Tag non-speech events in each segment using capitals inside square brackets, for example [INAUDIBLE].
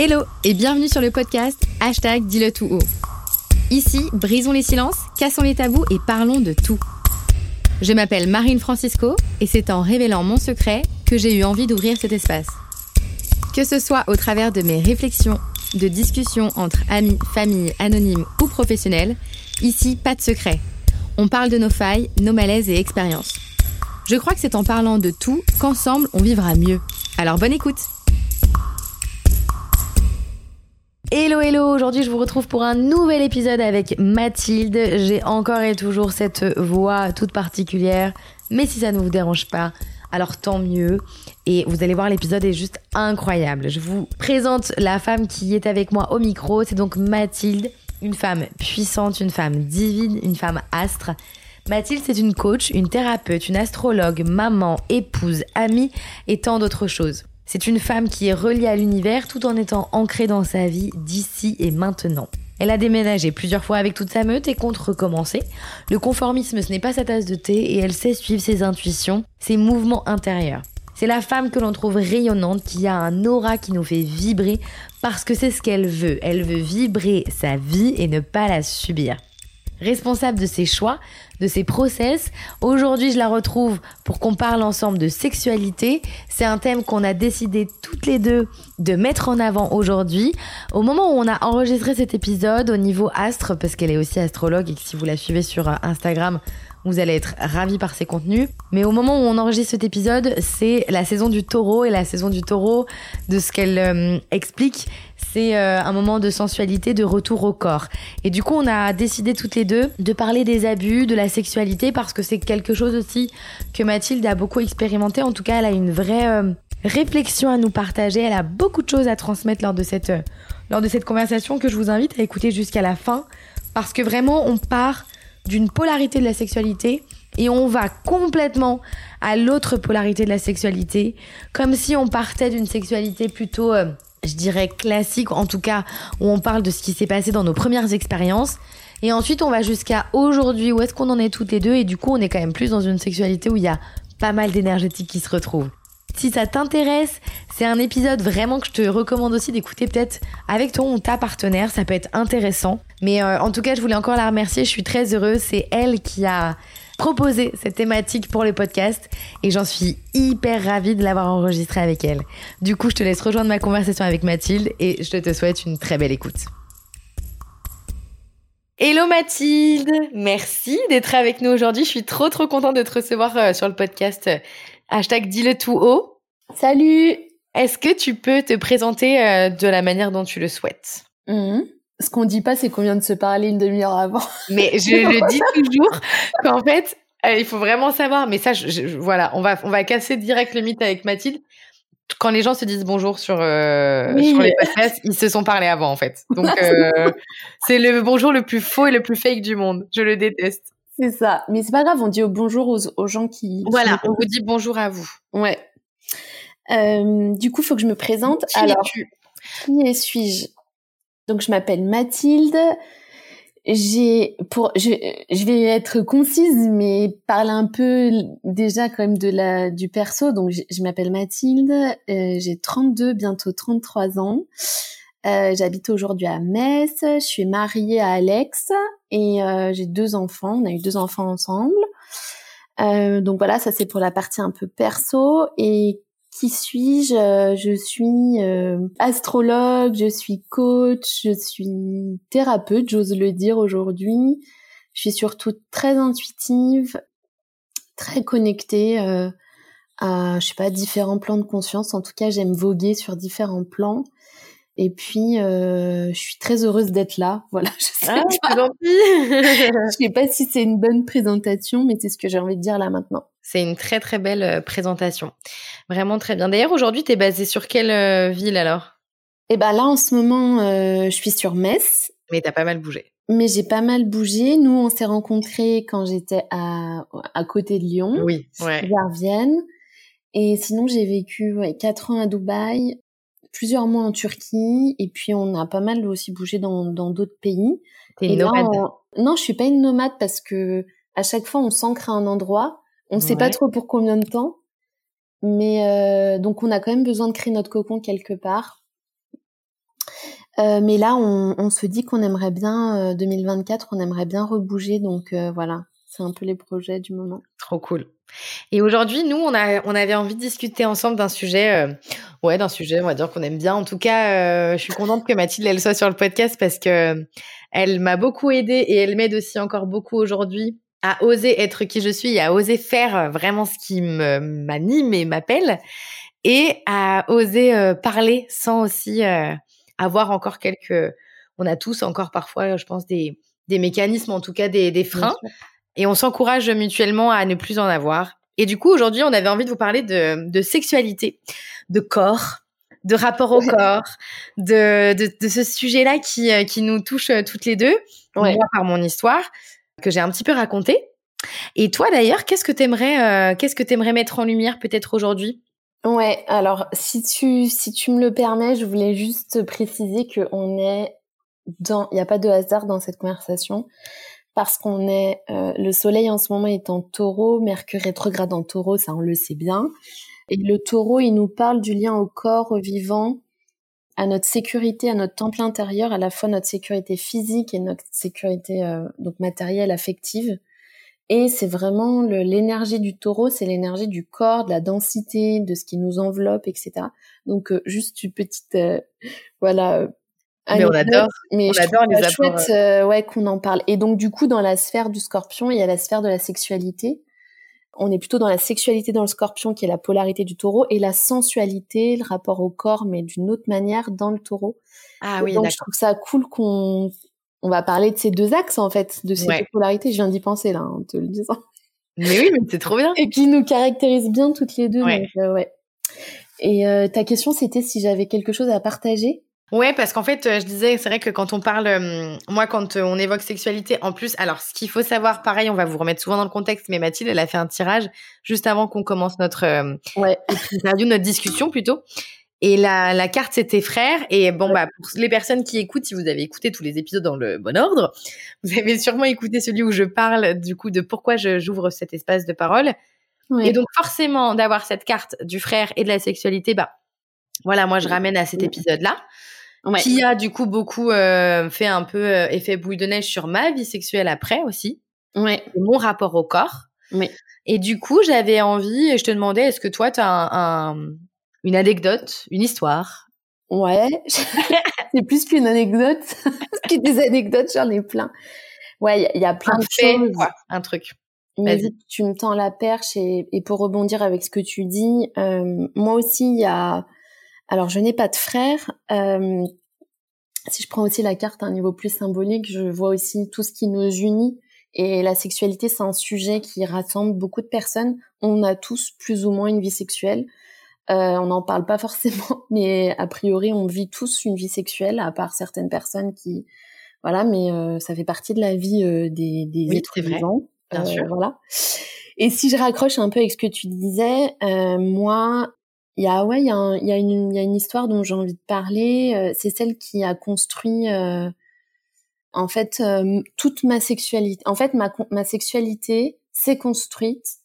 Hello et bienvenue sur le podcast Hashtag Dis-le tout haut. Ici, brisons les silences, cassons les tabous et parlons de tout. Je m'appelle Marine Francisco et c'est en révélant mon secret que j'ai eu envie d'ouvrir cet espace. Que ce soit au travers de mes réflexions, de discussions entre amis, familles, anonymes ou professionnels, ici, pas de secret. On parle de nos failles, nos malaises et expériences. Je crois que c'est en parlant de tout qu'ensemble on vivra mieux. Alors bonne écoute Hello hello, aujourd'hui je vous retrouve pour un nouvel épisode avec Mathilde. J'ai encore et toujours cette voix toute particulière, mais si ça ne vous dérange pas, alors tant mieux. Et vous allez voir, l'épisode est juste incroyable. Je vous présente la femme qui est avec moi au micro, c'est donc Mathilde, une femme puissante, une femme divine, une femme astre. Mathilde, c'est une coach, une thérapeute, une astrologue, maman, épouse, amie et tant d'autres choses. C'est une femme qui est reliée à l'univers tout en étant ancrée dans sa vie d'ici et maintenant. Elle a déménagé plusieurs fois avec toute sa meute et compte recommencer. Le conformisme, ce n'est pas sa tasse de thé et elle sait suivre ses intuitions, ses mouvements intérieurs. C'est la femme que l'on trouve rayonnante, qui a un aura qui nous fait vibrer parce que c'est ce qu'elle veut. Elle veut vibrer sa vie et ne pas la subir responsable de ses choix, de ses process. Aujourd'hui, je la retrouve pour qu'on parle ensemble de sexualité. C'est un thème qu'on a décidé toutes les deux de mettre en avant aujourd'hui. Au moment où on a enregistré cet épisode au niveau astre, parce qu'elle est aussi astrologue et que si vous la suivez sur euh, Instagram, vous allez être ravis par ses contenus. Mais au moment où on enregistre cet épisode, c'est la saison du taureau. Et la saison du taureau, de ce qu'elle euh, explique, c'est euh, un moment de sensualité, de retour au corps. Et du coup, on a décidé toutes les deux de parler des abus, de la sexualité, parce que c'est quelque chose aussi que Mathilde a beaucoup expérimenté. En tout cas, elle a une vraie euh, réflexion à nous partager. Elle a beaucoup de choses à transmettre lors de cette, lors de cette conversation que je vous invite à écouter jusqu'à la fin. Parce que vraiment, on part d'une polarité de la sexualité et on va complètement à l'autre polarité de la sexualité, comme si on partait d'une sexualité plutôt, euh, je dirais, classique, en tout cas où on parle de ce qui s'est passé dans nos premières expériences. Et ensuite, on va jusqu'à aujourd'hui, où est-ce qu'on en est toutes les deux, et du coup, on est quand même plus dans une sexualité où il y a pas mal d'énergétique qui se retrouve. Si ça t'intéresse, c'est un épisode vraiment que je te recommande aussi d'écouter peut-être avec ton ou ta partenaire, ça peut être intéressant. Mais euh, en tout cas, je voulais encore la remercier, je suis très heureuse, c'est elle qui a proposé cette thématique pour le podcast et j'en suis hyper ravie de l'avoir enregistré avec elle. Du coup, je te laisse rejoindre ma conversation avec Mathilde et je te souhaite une très belle écoute. Hello Mathilde, merci d'être avec nous aujourd'hui. Je suis trop trop contente de te recevoir euh, sur le podcast Hashtag dis-le tout haut. Salut Est-ce que tu peux te présenter euh, de la manière dont tu le souhaites? Mmh. Ce qu'on dit pas, c'est qu'on vient de se parler une demi-heure avant. [LAUGHS] Mais je le dis toujours qu'en fait, euh, il faut vraiment savoir. Mais ça, je, voilà, on va, on va casser direct le mythe avec Mathilde. Quand les gens se disent bonjour sur, euh, sur les podcasts, ils se sont parlé avant en fait. [LAUGHS] Donc c'est le bonjour le plus faux et le plus fake du monde. Je le déteste. C'est ça. Mais c'est pas grave, on dit bonjour aux, gens qui. Voilà, on vous dit bonjour à vous. Ouais. Euh, du coup, il faut que je me présente. Qui Alors, qui suis-je Donc, je m'appelle Mathilde. J'ai pour je, je vais être concise mais parler un peu déjà quand même de la du perso donc je, m'appelle Mathilde euh, j'ai 32 bientôt 33 ans euh, j'habite aujourd'hui à Metz. Je suis mariée à Alex et euh, j'ai deux enfants. On a eu deux enfants ensemble. Euh, donc voilà, ça c'est pour la partie un peu perso. Et qui suis-je? Je suis astrologue, je suis coach, je suis thérapeute, j'ose le dire aujourd'hui. Je suis surtout très intuitive, très connectée à, je sais pas, différents plans de conscience. En tout cas, j'aime voguer sur différents plans. Et puis, euh, je suis très heureuse d'être là. [LAUGHS] Voilà, je sais ah, pas. [LAUGHS] je sais pas si c'est une bonne présentation, mais c'est ce que j'ai envie de dire là maintenant. C'est une très très belle euh, présentation. Vraiment très bien. D'ailleurs, aujourd'hui, tu es basée sur quelle euh, ville alors? Eh ben là, en ce moment, euh, je suis sur Metz. Mais t'as pas mal bougé. Mais j'ai pas mal bougé. Nous, on s'est rencontrés quand j'étais à, à côté de Lyon, oui, ouais. vers Vienne. Et sinon, j'ai vécu ouais, 4 ans à Dubaï, plusieurs mois en Turquie et puis on a pas mal aussi bougé dans dans d'autres pays. T'es une nomade. Non, je suis pas une nomade parce que à chaque fois on s'ancre à un endroit, on sait pas trop pour combien de temps, mais euh, donc on a quand même besoin de créer notre cocon quelque part. mais là, on, on, se dit qu'on aimerait bien 2024, on aimerait bien rebouger, donc voilà, c'est un peu les projets du moment. Trop cool. Et aujourd'hui, nous, on, a, on avait envie de discuter ensemble d'un sujet, euh, ouais, d'un sujet, on va dire qu'on aime bien. En tout cas, euh, je suis contente que Mathilde elle soit sur le podcast parce que elle m'a beaucoup aidée et elle m'aide aussi encore beaucoup aujourd'hui à oser être qui je suis, à oser faire vraiment ce qui m'anime et m'appelle, et à oser euh, parler sans aussi avoir encore quelques. On a tous encore parfois, je pense, des, des mécanismes, en tout cas des, des freins et on s'encourage mutuellement à ne plus en avoir. Et du coup, aujourd'hui, on avait envie de vous parler de, de sexualité, de corps, de rapport au corps, de, de, de ce sujet-là qui, euh, qui nous touche euh, toutes les deux, moi par mon histoire, que j'ai un petit peu racontée. Et toi d'ailleurs, qu'est-ce que t'aimerais, euh, qu'est-ce que t'aimerais mettre en lumière peut-être aujourd'hui? Ouais, alors si tu si tu me le permets, je voulais juste préciser que on est dans, il n'y a pas de hasard dans cette conversation parce qu'on est euh, le soleil en ce moment est en taureau, Mercure rétrograde en taureau, ça on le sait bien. Et le taureau, il nous parle du lien au corps, au vivant, à notre sécurité, à notre temple intérieur, à la fois notre sécurité physique et notre sécurité euh, donc matérielle, affective. Et c'est vraiment l'énergie du taureau, c'est l'énergie du corps, de la densité, de ce qui nous enveloppe, etc. Donc euh, juste une petite voilà mais on adore, mais on je adore les chouette, euh, ouais, qu'on en parle. Et donc du coup, dans la sphère du Scorpion, il y a la sphère de la sexualité. On est plutôt dans la sexualité dans le Scorpion, qui est la polarité du Taureau, et la sensualité, le rapport au corps, mais d'une autre manière dans le Taureau. Ah oui, donc je trouve ça cool qu'on on va parler de ces deux axes en fait, de ces deux polarités. Je viens d'y penser là, en te le disant. Mais oui, mais c'est trop bien. Et qui nous caractérisent bien toutes les deux. Ouais. Donc, euh, ouais. Et euh, ta question, c'était si j'avais quelque chose à partager. Ouais, parce qu'en fait, euh, je disais, c'est vrai que quand on parle, euh, moi, quand euh, on évoque sexualité, en plus, alors, ce qu'il faut savoir, pareil, on va vous remettre souvent dans le contexte, mais Mathilde, elle a fait un tirage juste avant qu'on commence notre ouais. [LAUGHS] interview, notre discussion plutôt. Et la, la carte, c'était frère. Et bon, bah, pour les personnes qui écoutent, si vous avez écouté tous les épisodes dans le bon ordre, [LAUGHS] vous avez sûrement écouté celui où je parle, du coup, de pourquoi j'ouvre cet espace de parole. Et donc, forcément, d'avoir cette carte du frère et de la sexualité, bah, voilà, moi, je ramène à cet épisode-là qui a du coup beaucoup euh, fait un peu euh, effet boule de neige sur ma vie sexuelle après aussi. Ouais. Mon rapport au corps. Ouais. Et du coup, j'avais envie, et je te demandais, est-ce que toi, tu as un, une anecdote, une histoire? Ouais, [LAUGHS] c'est plus qu'une anecdote. [LAUGHS] que des anecdotes, j'en ai plein. Ouais, il y, a plein un de fait, choses. Quoi, un truc. Mais tu me tends la perche et, et, pour rebondir avec ce que tu dis, euh, moi aussi, il y a alors, je n'ai pas de frère. Euh, si je prends aussi la carte à un niveau plus symbolique, je vois aussi tout ce qui nous unit. Et la sexualité, c'est un sujet qui rassemble beaucoup de personnes. On a tous plus ou moins une vie sexuelle. Euh, on n'en parle pas [LAUGHS] forcément, mais a priori, on vit tous une vie sexuelle, à part certaines personnes qui, voilà, mais euh, ça fait partie de la vie euh, des, des oui, êtres vivants. Bien sûr. Voilà. Et si je raccroche un peu avec ce que tu disais, moi, il y a ouais, il y a, une y a une histoire dont j'ai envie de parler. Euh, c'est celle qui a construit euh, en fait euh, toute ma sexualité. En fait, ma ma sexualité s'est construite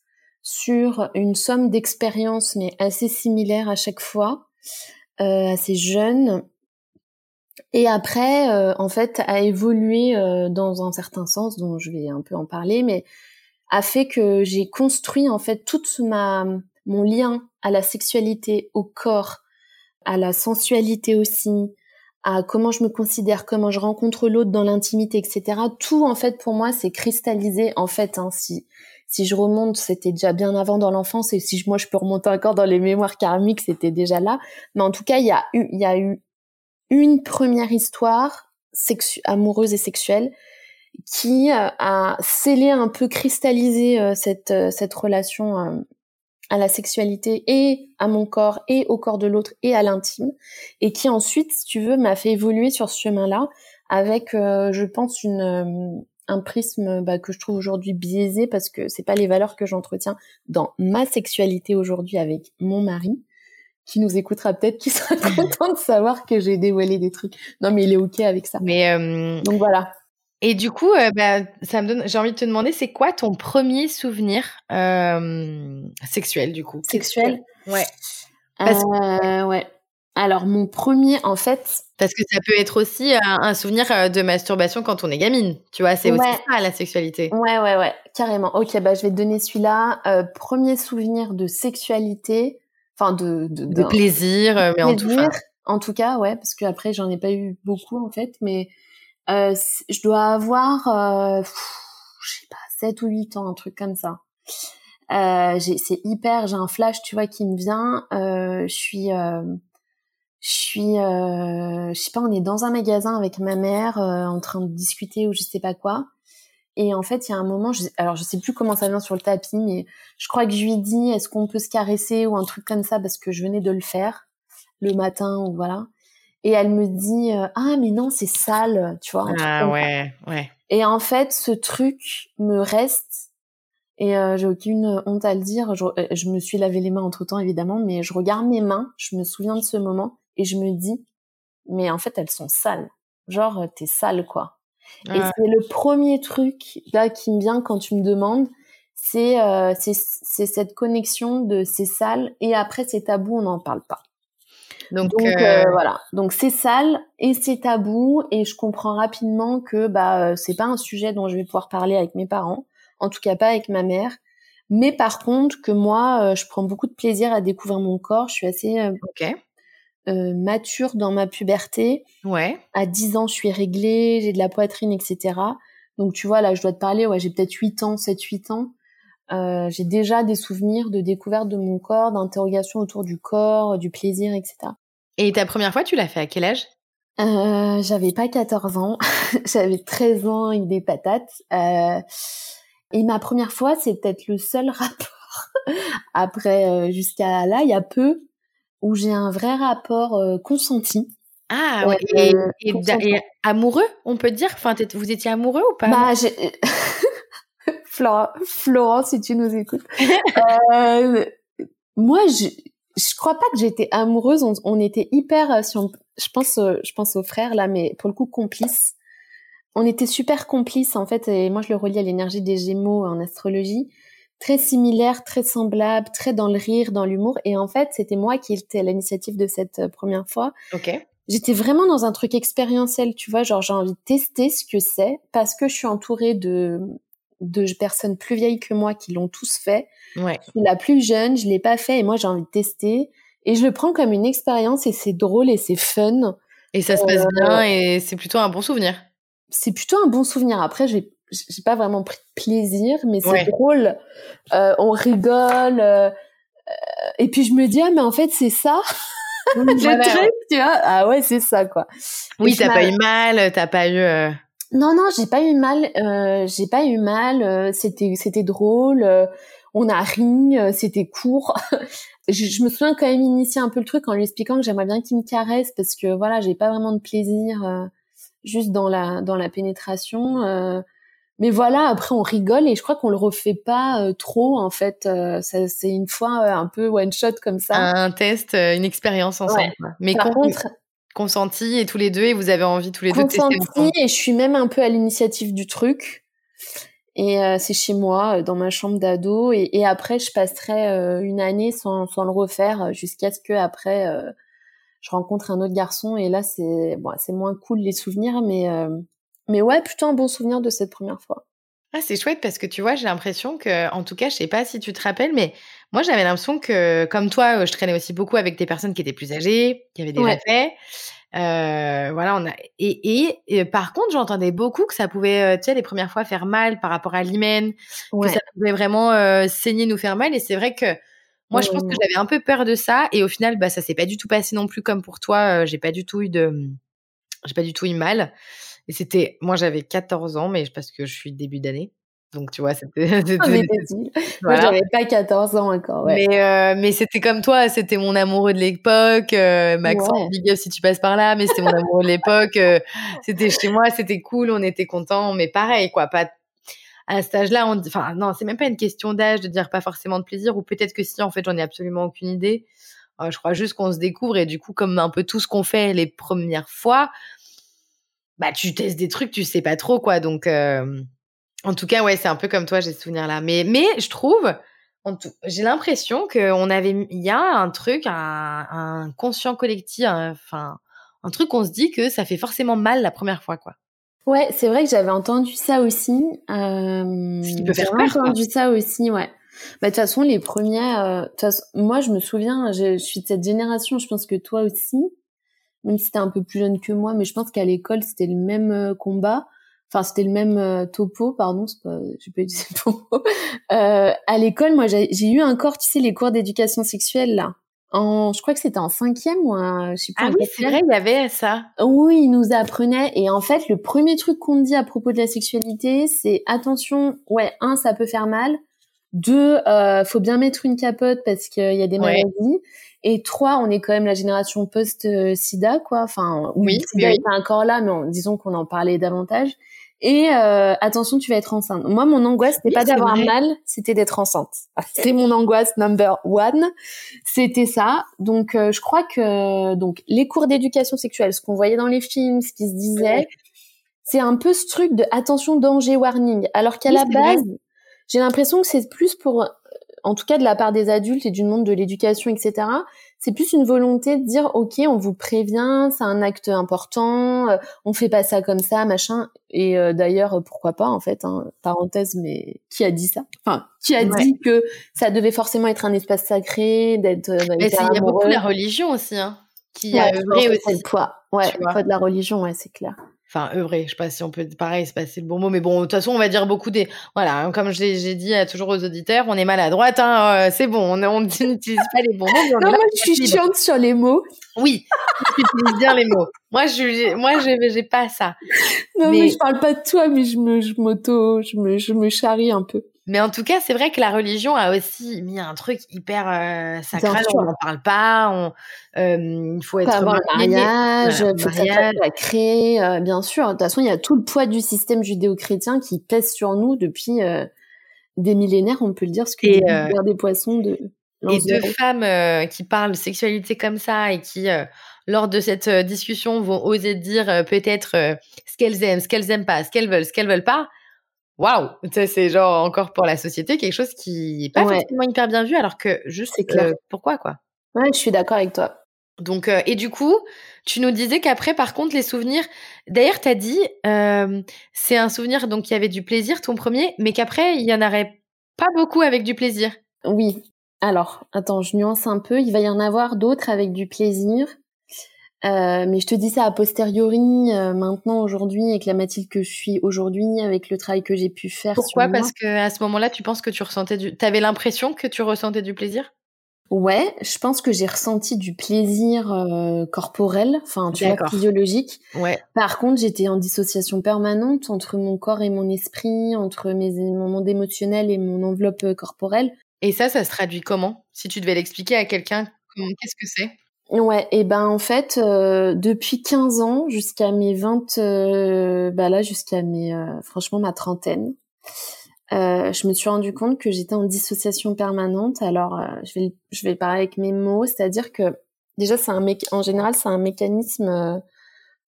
sur une somme d'expériences mais assez similaires à chaque fois, assez jeune. Et après, en fait, a évolué dans un certain sens, dont je vais un peu en parler, mais a fait que j'ai construit en fait toute ma mon lien à la sexualité, au corps, à la sensualité aussi, à comment je me considère, comment je rencontre l'autre dans l'intimité, etc. Tout en fait pour moi c'est cristallisé en fait. Hein, si je remonte, c'était déjà bien avant dans l'enfance et si moi je peux remonter encore dans les mémoires karmiques, c'était déjà là. Mais en tout cas, il y a eu il y a eu une première histoire amoureuse et sexuelle qui euh, a scellé un peu cristallisé euh, cette euh, cette relation à la sexualité et à mon corps et au corps de l'autre et à l'intime. Et qui ensuite si tu veux m'a fait évoluer sur ce chemin-là avec euh, je pense une euh, un prisme bah, que je trouve aujourd'hui biaisé parce que c'est pas les valeurs que j'entretiens dans ma sexualité aujourd'hui avec mon mari. Qui nous écoutera peut-être qui sera [LAUGHS] content de savoir que j'ai dévoilé des trucs. Non mais il est ok avec ça. Mais euh, donc voilà et du coup, euh, bah, ça me donne. J'ai envie de te demander, c'est quoi ton premier souvenir euh, sexuel du coup? Sexuel? Ouais. Euh, ouais. Alors, mon premier, en fait. Parce que ça peut être aussi un, souvenir de masturbation quand on est gamine. Tu vois, c'est aussi ça, la sexualité. Ouais, ouais, ouais, carrément. Ok, bah, je vais te donner celui-là. premier souvenir de sexualité. Enfin, de. De, plaisir, mais en tout cas. En tout cas, ouais, parce que après, j'en ai pas eu beaucoup, en fait. Mais je dois avoir. je sais pas, 7 ou 8 ans, un truc comme ça. Euh, c'est hyper, j'ai un flash, tu vois, qui me vient. Euh, je suis, euh, je suis, euh, je sais pas, on est dans un magasin avec ma mère euh, en train de discuter ou je sais pas quoi. Et en fait, il y a un moment, je, alors je sais plus comment ça vient sur le tapis, mais je crois que je lui dis, est-ce qu'on peut se caresser ou un truc comme ça parce que je venais de le faire le matin ou voilà. Et elle me dit, ah mais non, c'est sale, tu vois. Ah ouais, ouais. Et en fait, ce truc me reste et euh, j'ai aucune honte à le dire. Je, euh, je, me suis lavé les mains entre temps, évidemment, mais je regarde mes mains, je me souviens de ce moment et je me dis, mais en fait, elles sont sales. Genre, euh, t'es sale, quoi. Et c'est le premier truc là qui me vient quand tu me demandes, c'est euh, c'est cette connexion de c'est sale et après c'est tabou, on n'en parle pas. Donc, Donc euh... voilà, donc c'est sale et c'est tabou et je comprends rapidement que bah c'est pas un sujet dont je vais pouvoir parler avec mes parents en tout cas pas avec ma mère. Mais par contre, que moi, euh, je prends beaucoup de plaisir à découvrir mon corps. Je suis assez euh, euh, mature dans ma puberté. Ouais. À 10 ans, je suis réglée, j'ai de la poitrine, etc. Donc tu vois, là, je dois te parler, ouais, j'ai peut-être 8 ans, 7-8 ans. J'ai déjà des souvenirs de découverte de mon corps, d'interrogation autour du corps, du plaisir, etc. Et ta première fois, tu l'as fait à quel âge? J'avais pas 14 ans, [LAUGHS] j'avais 13 ans avec des patates. Et ma première fois, c'est peut-être le seul [LAUGHS] rapport après euh, jusqu'à là, il y a peu où j'ai un vrai rapport euh, consenti. Ah ouais. Euh, et, amoureux, on peut dire? Enfin, vous étiez amoureux ou pas? Bah, [LAUGHS] Florent, Florent, si tu nous écoutes. [LAUGHS] moi, je je crois pas que j'étais amoureuse. On, était hyper, si je pense, je pense aux frères là, mais pour le coup complices on était super complices en fait, et moi je le relie à l'énergie des Gémeaux en astrologie, très similaire, très semblable, très dans le rire, dans l'humour. Et en fait, c'était moi qui étais à l'initiative de cette euh, première fois. Ok. J'étais vraiment dans un truc expérientiel, tu vois, genre j'ai envie de tester ce que c'est parce que je suis entourée de de personnes plus vieilles que moi qui l'ont tous fait. Ouais. la plus jeune, je l'ai pas fait et moi j'ai envie de tester et je le prends comme une expérience et c'est drôle et c'est fun. Et ça se passe euh, bien et c'est plutôt un bon souvenir c'est plutôt un bon souvenir. Après, j'ai j'ai pas vraiment pris de plaisir, mais c'est drôle. Euh, on rigole. Euh, et puis je me dis ah mais en fait c'est ça. [LAUGHS] le truc, tu vois? Ah ouais, c'est ça quoi. Oui, t'as pas eu mal, t'as pas eu. Euh non non, j'ai pas eu mal. Euh, j'ai pas eu mal. C'était c'était drôle. on a ri. C'était court. [LAUGHS] je, je, me souviens quand même initier un peu le truc en lui expliquant que j'aimerais bien qu'il me caresse parce que voilà, j'ai pas vraiment de plaisir juste dans la dans la pénétration. Euh, mais voilà, après on rigole et je crois qu'on le refait pas euh, trop en fait. Euh, c'est une fois un peu one shot comme ça. Un test, une expérience ensemble. Mais Par contre, consenti et tous les deux et vous avez envie tous les deux de tester et je suis même un peu à l'initiative du truc. Et c'est chez moi, dans ma chambre d'ado. Et, et, après, je passerai une année sans, sans le refaire jusqu'à ce que après je rencontre un autre garçon et là c'est bon, c'est moins cool les souvenirs, mais euh, mais ouais, plutôt un bon souvenir de cette première fois. Ah, c'est chouette parce que tu vois, j'ai l'impression que, en tout cas, je sais pas si tu te rappelles, mais moi j'avais l'impression que, comme toi, euh, je traînais aussi beaucoup avec des personnes qui étaient plus âgées, qui avaient déjà fait. Euh, voilà, on a et, et, par contre, j'entendais beaucoup que ça pouvait, tu sais, les premières fois faire mal par rapport à l'hymen, que ça pouvait vraiment saigner, nous faire mal. Et c'est vrai que moi, je pense que j'avais un peu peur de ça et au final, bah, ça s'est pas du tout passé non plus comme pour toi. Euh, j'ai pas du tout eu de, j'ai pas du tout eu mal. Et c'était, moi, j'avais 14 ans, mais parce que je suis début d'année. Donc, tu vois, c'était. [LAUGHS] Ah, moi, j'avais pas 14 ans encore. Ouais. Mais, euh, mais c'était comme toi, c'était mon amoureux de l'époque. Euh, Maxence, big si tu passes par là, mais c'était mon amoureux de l'époque. Euh, c'était chez moi, c'était cool, on était contents, mais pareil, quoi, pas à cet âge-là, on... enfin non, c'est même pas une question d'âge de dire pas forcément de plaisir, ou peut-être que si en fait j'en ai absolument aucune idée. Euh, je crois juste qu'on se découvre et du coup, comme un peu tout ce qu'on fait les premières fois, bah tu testes des trucs, tu sais pas trop quoi. Donc, en tout cas, ouais, c'est un peu comme toi, j'ai ce souvenir là. Mais mais je trouve, j'ai l'impression qu'on avait, il y a un truc, un, un conscient collectif, enfin, un, truc qu'on se dit que ça fait forcément mal la première fois, quoi. Ouais, c'est vrai que j'avais entendu ça aussi. Euh, Ce qui peut faire peur. entendu ça aussi, ouais. Bah, de toute façon, les premières, euh, moi, je me souviens, je, suis de cette génération, je pense que toi aussi, même si t'es un peu plus jeune que moi, mais je pense qu'à l'école, c'était le même euh, combat enfin c'était le même euh, topo, pardon, pas, j'ai pas utilisé le bon mot. Euh, à l'école, moi, j'ai, eu un cours, tu sais, les cours d'éducation sexuelle là. En, je crois que c'était en cinquième ou un, je sais. Ah oui, c'est vrai, il y avait ça. Oui, ils nous apprenaient. Et en fait, le premier truc qu'on dit à propos de la sexualité, c'est attention, ouais, un, ça peut faire mal. Deux, euh, faut bien mettre une capote parce qu'il y a des maladies. Et trois, on est quand même la génération post-SIDA, quoi. Enfin, oui, SIDA oui, est encore là, mais disons qu'on en parlait davantage. Et euh, attention, tu vas être enceinte. Moi, mon angoisse, c'était pas d'avoir mal, c'était d'être enceinte. C'est mon angoisse number one. C'était ça. Donc, euh, je crois que donc les cours d'éducation sexuelle, ce qu'on voyait dans les films, ce qui se disait, c'est un peu ce truc de attention, danger, warning. Alors qu'à la base, j'ai l'impression que c'est plus pour, en tout cas de la part des adultes et du monde de l'éducation, etc c'est plus une volonté de dire ok on vous prévient c'est un acte important euh, on fait pas ça comme ça machin. Et euh, d'ailleurs pourquoi pas en fait hein, parenthèse mais qui a dit ça? Enfin qui a dit que ça devait forcément être un espace sacré d'être euh, il y a beaucoup la religion aussi hein qui a aussi le poids. Ouais le poids de la religion ouais c'est clair enfin œuvrer je sais pas si on peut pareil c'est passer le bon mot mais bon de toute façon on va dire beaucoup des voilà hein, comme j'ai dit toujours aux auditeurs on est maladroite hein, euh, c'est bon on on [LAUGHS] n'utilise pas les bons mots non moi je suis chiante sur les mots. Oui tu utilises bien les mots. Moi je moi j'ai pas ça. Non mais... je parle pas de toi mais je me je m'auto je me je me charrie un peu mais en tout cas, c'est vrai que la religion a aussi mis un truc hyper euh, sacral. On n'en parle pas. On, euh, il faut être avoir mariage, il faut mariage. la créer. Euh, bien sûr. De toute façon, il y a tout le poids du système judéo-chrétien qui pèse sur nous depuis euh, des millénaires, on peut le dire, ce que et, euh, des poissons de. Et deux femmes qui parlent sexualité comme ça et qui lors de cette discussion vont oser dire peut-être ce qu'elles aiment, ce qu'elles aiment pas, ce qu'elles veulent, ce qu'elles veulent pas waouh, c'est genre encore pour la société quelque chose qui est pas forcément hyper bien vu, alors que juste clair. Euh, pourquoi quoi. Ouais, je suis d'accord avec toi. Donc euh, et du coup, tu nous disais qu'après, par contre, les souvenirs. D'ailleurs, t'as dit euh, c'est un souvenir donc il y avait du plaisir ton premier, mais qu'après il y en aurait pas beaucoup avec du plaisir. Oui. Alors, attends, je nuance un peu. Il va y en avoir d'autres avec du plaisir. Euh, mais je te dis ça a posteriori, euh, maintenant, aujourd'hui, avec la Mathilde que je suis aujourd'hui, avec le travail que j'ai pu faire. Pourquoi? Parce que à ce moment-là, tu penses que tu ressentais du... T'avais l'impression que tu ressentais du plaisir? Ouais, je pense que j'ai ressenti du plaisir euh, corporel, enfin, tu vois, physiologique. Ouais. Par contre, j'étais en dissociation permanente entre mon corps et mon esprit, entre mes mon monde émotionnel et mon enveloppe corporelle. Et ça, ça se traduit comment? Si tu devais l'expliquer à quelqu'un, qu'est-ce que c'est? Ouais, et ben en fait, euh, depuis 15 ans jusqu'à mes 20, euh, bah là jusqu'à mes, euh, franchement ma trentaine, je me suis rendu compte que j'étais en dissociation permanente. Alors, je vais je vais parler avec mes mots, c'est-à-dire que déjà c'est un en général c'est un mécanisme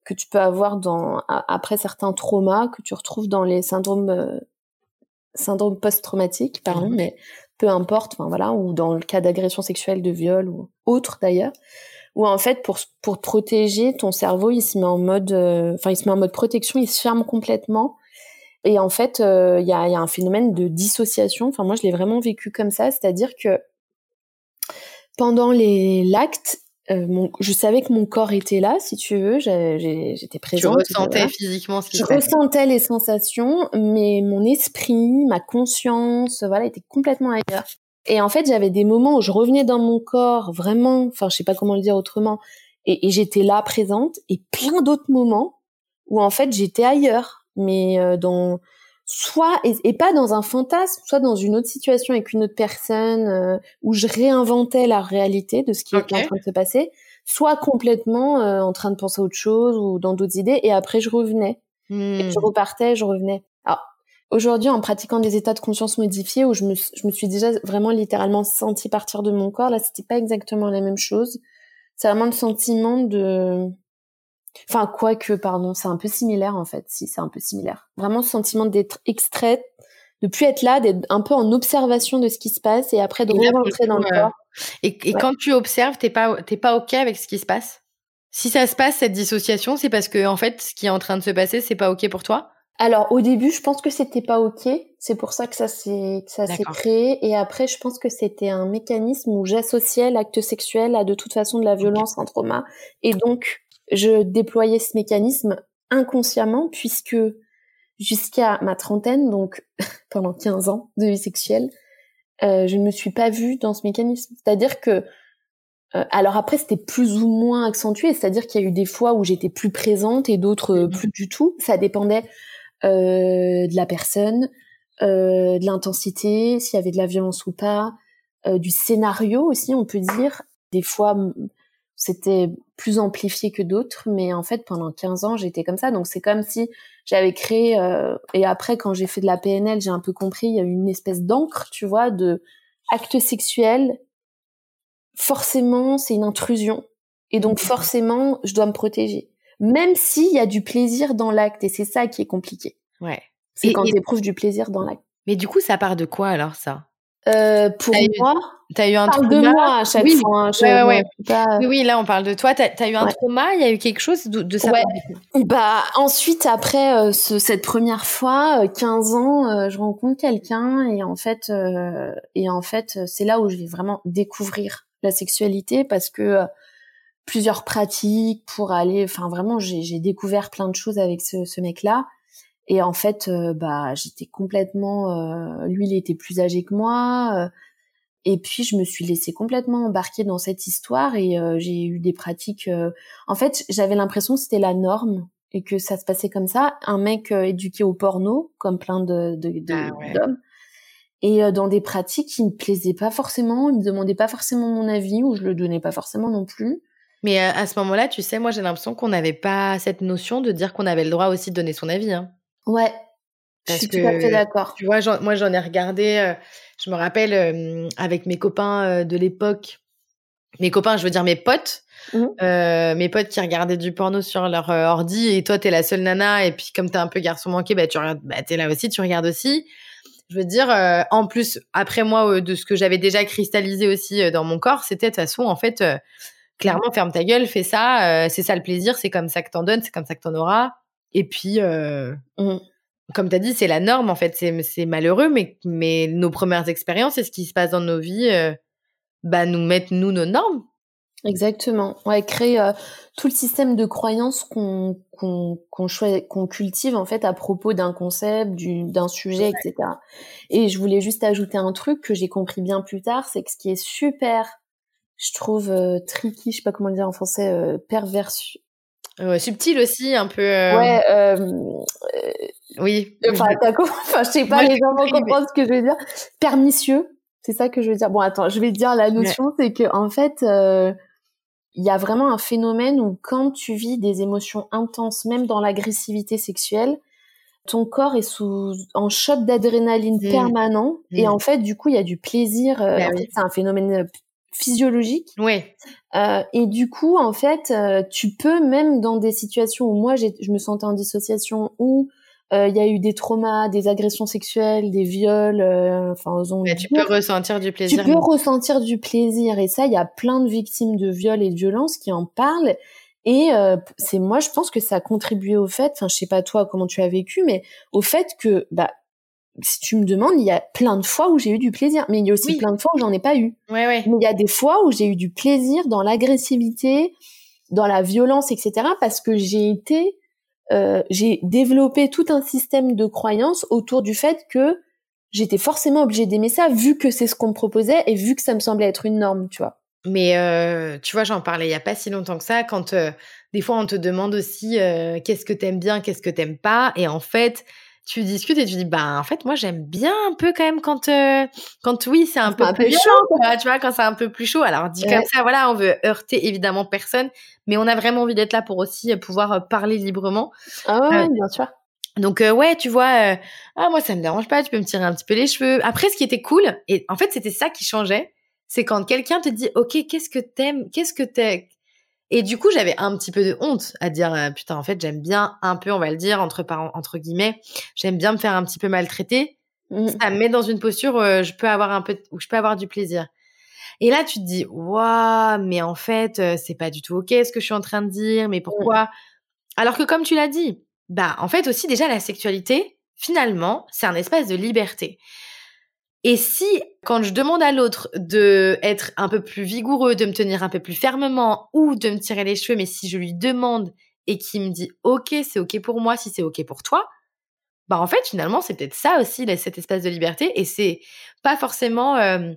que tu peux avoir dans après certains traumas que tu retrouves dans les syndromes syndromes post-traumatiques, pardon, mmh. mais peu importe, enfin voilà, ou dans le cas d'agression sexuelle, de viol ou autre d'ailleurs, où en fait pour pour protéger, ton cerveau il se met en mode, euh, enfin il se met en mode protection, il se ferme complètement. Et en fait, euh, il y, a, y, a, un phénomène de dissociation. Enfin moi je l'ai vraiment vécu comme ça, c'est-à-dire que pendant les l'acte, euh, je savais que mon corps était là, si tu veux, j'étais présente. Tu ressentais physiquement ce qui Je ressentais les sensations, mais mon esprit, ma conscience, voilà, était complètement ailleurs. Et en fait, j'avais des moments où je revenais dans mon corps, vraiment, enfin, je sais pas comment le dire autrement, et, et j'étais là présente, et plein d'autres moments où en fait j'étais ailleurs, mais euh, dans soit et, pas dans un fantasme, soit dans une autre situation avec une autre personne euh, où je réinventais la réalité de ce qui était en train de se passer, soit complètement euh, en train de penser à autre chose ou dans d'autres idées et après je revenais et je hmm. repartais, je revenais. Alors aujourd'hui en pratiquant des états de conscience modifiés où je me, je me suis déjà vraiment littéralement senti partir de mon corps, là c'était pas exactement la même chose. C'est vraiment le sentiment de Enfin, quoique, pardon, c'est un peu similaire en fait. Si, c'est un peu similaire. Vraiment, ce sentiment d'être extraite, de plus être là, d'être un peu en observation de ce qui se passe et après de rentrer dans le corps. Et, quand tu observes, t'es pas t'es pas ok avec ce qui se passe? Si ça se passe cette dissociation, c'est parce que en fait, ce qui est en train de se passer, c'est pas ok pour toi? Alors au début, je pense que c'était pas ok. C'est pour ça que ça s'est ça s'est créé. Et après, je pense que c'était un mécanisme où j'associais l'acte sexuel à de toute façon de la violence, un trauma. Et donc, je déployais ce mécanisme inconsciemment puisque jusqu'à ma trentaine, donc [LAUGHS] pendant 15 ans de vie sexuelle, euh, je ne me suis pas vue dans ce mécanisme. C'est-à-dire que euh, alors après, c'était plus ou moins accentué, c'est-à-dire qu'il y a eu des fois où j'étais plus présente et d'autres euh, mmh plus du tout. Ça dépendait euh, de la personne, euh, de l'intensité, s'il y avait de la violence ou pas, euh, du scénario aussi, on peut dire. Des fois, c'était plus amplifié que d'autres, mais en fait, pendant 15 ans, j'étais comme ça. Donc c'est comme si j'avais créé, et après, quand j'ai fait de la PNL, j'ai un peu compris, il y a eu une espèce d'encre, tu vois, de actes sexuels. Forcément, c'est une intrusion. Et donc forcément, je dois me protéger même s'il y a du plaisir dans l'acte. Et c'est ça qui est compliqué. Ouais. C'est quand tu éprouves du plaisir dans l'acte. Mais du coup, ça part de quoi alors ça? Euh, Pour moi, t'as eu un trauma. de moi à chaque oui. fois. Hein, ouais, Oui, oui, là on parle de toi. T'as as eu un trauma. Il y a eu quelque chose de, de ça. Bah ensuite, après euh, ce, cette première fois, 15 euh, ans, euh, je rencontre quelqu'un et en fait, et en fait, c'est là où je vais vraiment découvrir la sexualité parce que plusieurs pratiques pour aller. Enfin, vraiment, j'ai découvert plein de choses avec ce, ce mec-là. Et en fait, euh, bah, j'étais complètement. Euh, lui, il était plus âgé que moi. Euh, et puis, je me suis laissée complètement embarquer dans cette histoire et j'ai eu des pratiques. En fait, j'avais l'impression que c'était la norme et que ça se passait comme ça. Un mec éduqué au porno, comme plein de ah d'hommes. et dans des pratiques qui me plaisaient pas forcément, il me demandait pas forcément mon avis ou je le donnais pas forcément non plus. Mais euh, à ce moment-là, tu sais, moi j'ai l'impression qu'on n'avait pas cette notion de dire qu'on avait le droit aussi de donner son avis. Hein. Ouais. je suis tout à fait d'accord. Tu vois, moi j'en ai regardé, euh, je me rappelle euh, avec mes copains de l'époque, mes copains, je veux dire mes potes, mmh. mes potes qui regardaient du porno sur leur ordi et toi t'es la seule nana et puis comme t'es un peu garçon manqué, bah tu regardes, bah t'es là aussi, tu regardes aussi. Je veux dire, en plus, après moi, de ce que j'avais déjà cristallisé aussi dans mon corps, c'était de toute façon, en fait, clairement, ferme ta gueule, fais ça, euh, c'est ça le plaisir, c'est comme ça que t'en donnes, c'est comme ça que t'en auras. Et puis, euh, mmh. comme t'as dit, c'est la norme en fait, c'est malheureux, mais, mais nos premières expériences et ce qui se passe dans nos vies, euh, bah, nous mettent, nous, nos normes. Exactement. Ouais, créer tout le système de croyances qu'on qu'on qu'on cultive en fait à propos d'un concept, d'un sujet, etc. Et je voulais juste ajouter un truc que j'ai compris bien plus tard, c'est que ce qui est super je trouve euh, tricky, je sais pas comment le dire en français, euh, perversu. Subtil aussi, un peu. Euh, ouais. Euh, oui. Enfin, [LAUGHS] enfin, je sais pas, les gens vont comprendre ce que je veux dire. Pernicieux, c'est ça que je veux dire. Bon, attends, je vais dire la notion, c'est que en fait, il y a vraiment un phénomène où quand tu vis des émotions intenses, même dans l'agressivité sexuelle, ton corps est sous en choc d'adrénaline mmh. permanent et mmh. en fait du coup il y a du plaisir bah c'est un phénomène physiologique. Oui. Euh, et du coup, en fait, euh, tu peux même dans des situations où moi, je me sentais en dissociation, où euh, il y a eu des traumas, des agressions sexuelles, des viols, enfin, tu peux ressentir du plaisir. Tu peux ressentir du plaisir. Et ça, il y a plein de victimes de viols et de violences qui en parlent. Et c'est moi, je pense que ça a contribué au fait, enfin, je sais pas toi comment tu as vécu, mais au fait que, bah, si tu me demandes, il y a plein de fois où j'ai eu du plaisir, mais il y a aussi plein de fois où j'en ai pas eu. Ouais, ouais. Mais il y a des fois où j'ai eu du plaisir dans l'agressivité, dans la violence, etc. Parce que j'ai été, euh, j'ai développé tout un système de croyances autour du fait que j'étais forcément obligée d'aimer ça, vu que c'est ce qu'on me proposait et vu que ça me semblait être une norme, tu vois. Mais euh, tu vois, j'en parlais il y a pas si longtemps que ça, quand euh, des fois on te demande aussi qu'est-ce que t'aimes bien, qu'est-ce que t'aimes pas, et en fait tu discutes et tu dis bah en fait moi j'aime bien un peu quand même quand euh, quand oui c'est un peu plus chaud tu vois quand c'est un peu plus chaud. Alors dit comme ça voilà on veut heurter évidemment personne mais on a vraiment envie d'être là pour aussi euh, pouvoir euh, parler librement. Ah ouais, bien sûr. donc ouais tu vois ah moi ça me dérange pas tu peux me tirer un petit peu les cheveux. Après ce qui était cool et en fait c'était ça qui changeait c'est quand quelqu'un te dit ok qu'est-ce que t'aimes qu'est-ce que t'es et du coup, j'avais un petit peu de honte à dire euh, putain, en fait, j'aime bien un peu, on va le dire entre entre guillemets, j'aime bien me faire un petit peu maltraiter. mmh. ça me met dans une posture où je peux avoir un peu, où je peux avoir du plaisir. Et là, tu te dis, waouh, mais en fait, c'est pas du tout ok ce que je suis en train de dire, mais pourquoi? Alors que comme tu l'as dit, bah en fait aussi déjà la sexualité, finalement, c'est un espace de liberté. Et si, quand je demande à l'autre de être un peu plus vigoureux, de me tenir un peu plus fermement ou de me tirer les cheveux, mais si je lui demande et qu'il me dit OK, c'est OK pour moi, si c'est OK pour toi, bah en fait finalement c'est peut-être ça aussi cet espace de liberté et c'est pas forcément euh,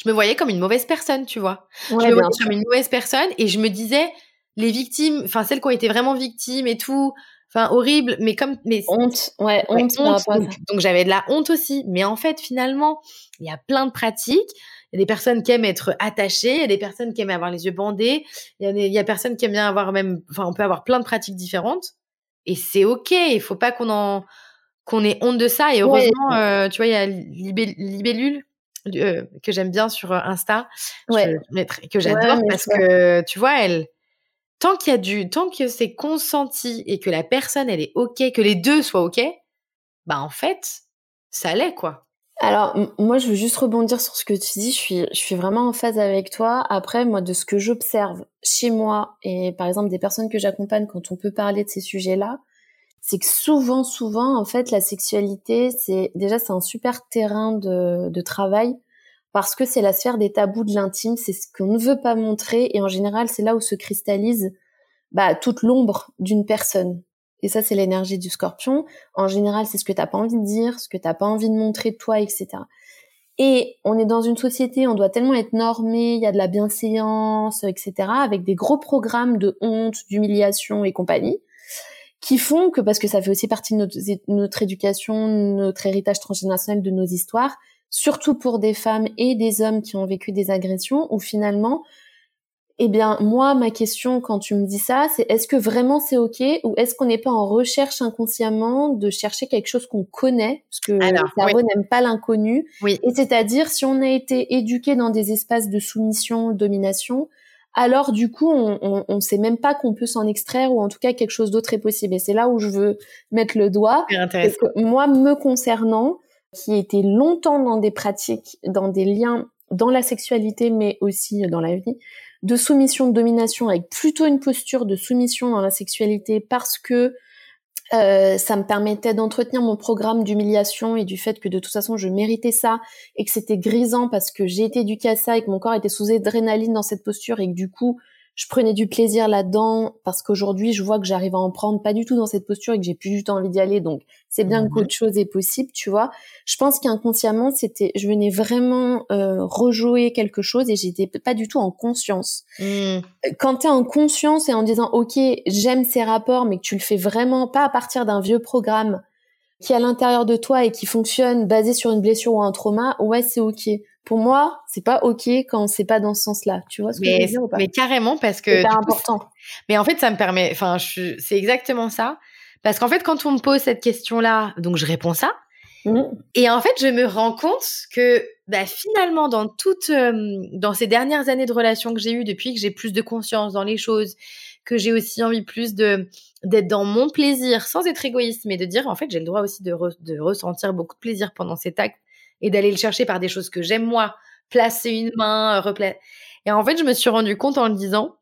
je me voyais comme une mauvaise personne, tu vois. je me voyais comme une mauvaise personne et je me disais les victimes, enfin celles qui ont été vraiment victimes et tout, enfin horrible, mais comme mais honte, ouais, honte. donc, j'avais de la honte aussi, mais en fait finalement il y a plein de pratiques. Il y a des personnes qui aiment être attachées, il y a des personnes qui aiment avoir les yeux bandés, il y a, des, il y a personnes qui aiment bien avoir même, enfin on peut avoir plein de pratiques différentes et c'est ok. Il faut pas qu'on en qu'on ait honte de ça et heureusement, euh, tu vois, il y a Libellule euh, que j'aime bien sur euh, Insta, ouais. que j'adore parce que tu vois, elle, tant qu'il y a du, tant que c'est consenti et que la personne elle est ok, que les deux soient ok, bah en fait, ça l'est quoi. Alors moi je veux juste rebondir sur ce que tu dis, je suis, je suis vraiment en phase avec toi. Après moi de ce que j'observe chez moi et par exemple des personnes que j'accompagne quand on peut parler de ces sujets-là, c'est que souvent, souvent, en fait, la sexualité, c'est déjà c'est un super terrain de, de travail parce que c'est la sphère des tabous de l'intime, c'est ce qu'on ne veut pas montrer et en général, c'est là où se cristallise bah, toute l'ombre d'une personne. Et ça, c'est l'énergie du scorpion. En général, c'est ce que t'as pas envie de dire, ce que t'as pas envie de montrer de toi, etc. Et on est dans une société, on doit tellement être normé, il y a de la bienséance, etc., avec des gros programmes de honte, d'humiliation et compagnie qui font que, parce que ça fait aussi partie de notre, notre éducation, notre héritage transgénérationnel de nos histoires, surtout pour des femmes et des hommes qui ont vécu des agressions, où finalement, eh bien, moi, ma question quand tu me dis ça, c'est est-ce que vraiment c'est ok ou est-ce qu'on n'est pas en recherche inconsciemment de chercher quelque chose qu'on connaît, parce que le cerveau n'aime pas l'inconnu. Oui. Et c'est-à-dire, si on a été éduqué dans des espaces de soumission, domination, alors du coup, on ne sait même pas qu'on peut s'en extraire ou en tout cas quelque chose d'autre est possible. Et c'est là où je veux mettre le doigt. Parce que moi, me concernant, qui était longtemps dans des pratiques, dans des liens dans la sexualité, mais aussi dans la vie, de soumission, de domination, avec plutôt une posture de soumission dans la sexualité parce que euh, ça me permettait d'entretenir mon programme d'humiliation et du fait que de toute façon je méritais ça et que c'était grisant parce que j'ai été éduquée à ça et que mon corps était sous adrénaline dans cette posture et que du coup je prenais du plaisir là-dedans parce qu'aujourd'hui je vois que j'arrive à en prendre pas du tout dans cette posture et que j'ai plus du tout envie d'y aller donc c'est bien mhm. autre chose est possible tu vois je pense qu'inconsciemment c'était je venais vraiment euh, rejouer quelque chose et j'étais pas du tout en conscience mmh. quand tu es en conscience et en disant ok j'aime ces rapports mais que tu le fais vraiment pas à partir d'un vieux programme qui est à l'intérieur de toi et qui fonctionne basé sur une blessure ou un trauma ouais c'est ok pour moi, c'est pas ok quand c'est pas dans ce sens-là. Tu vois ce que je veux dire ou pas? Mais carrément parce que c'est important. Mais en fait, ça me permet. Enfin, c'est exactement ça. Parce qu'en fait, quand on me pose cette question-là, donc je réponds ça. Mmh. Et en fait, je me rends compte que bah, finalement, dans toutes, euh, dans ces dernières années de relations que j'ai eues, depuis que j'ai plus de conscience dans les choses, que j'ai aussi envie plus de d'être dans mon plaisir, sans être égoïste, mais de dire en fait, j'ai le droit aussi de, de ressentir beaucoup de plaisir pendant cet acte et d'aller le chercher par des choses que j'aime moi, placer une main, euh, replacer. Et en fait, je me suis rendu compte en le disant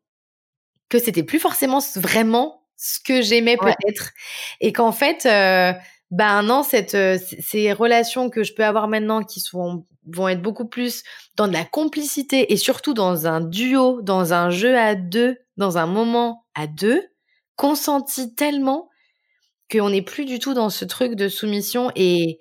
que c'était plus forcément vraiment ce que j'aimais peut-être et qu'en fait euh, ben non cette euh, ces relations que je peux avoir maintenant qui sont vont être beaucoup plus dans de la complicité et surtout dans un duo, dans un jeu à deux, dans un moment à deux, consenti tellement qu'on n'est plus du tout dans ce truc de soumission et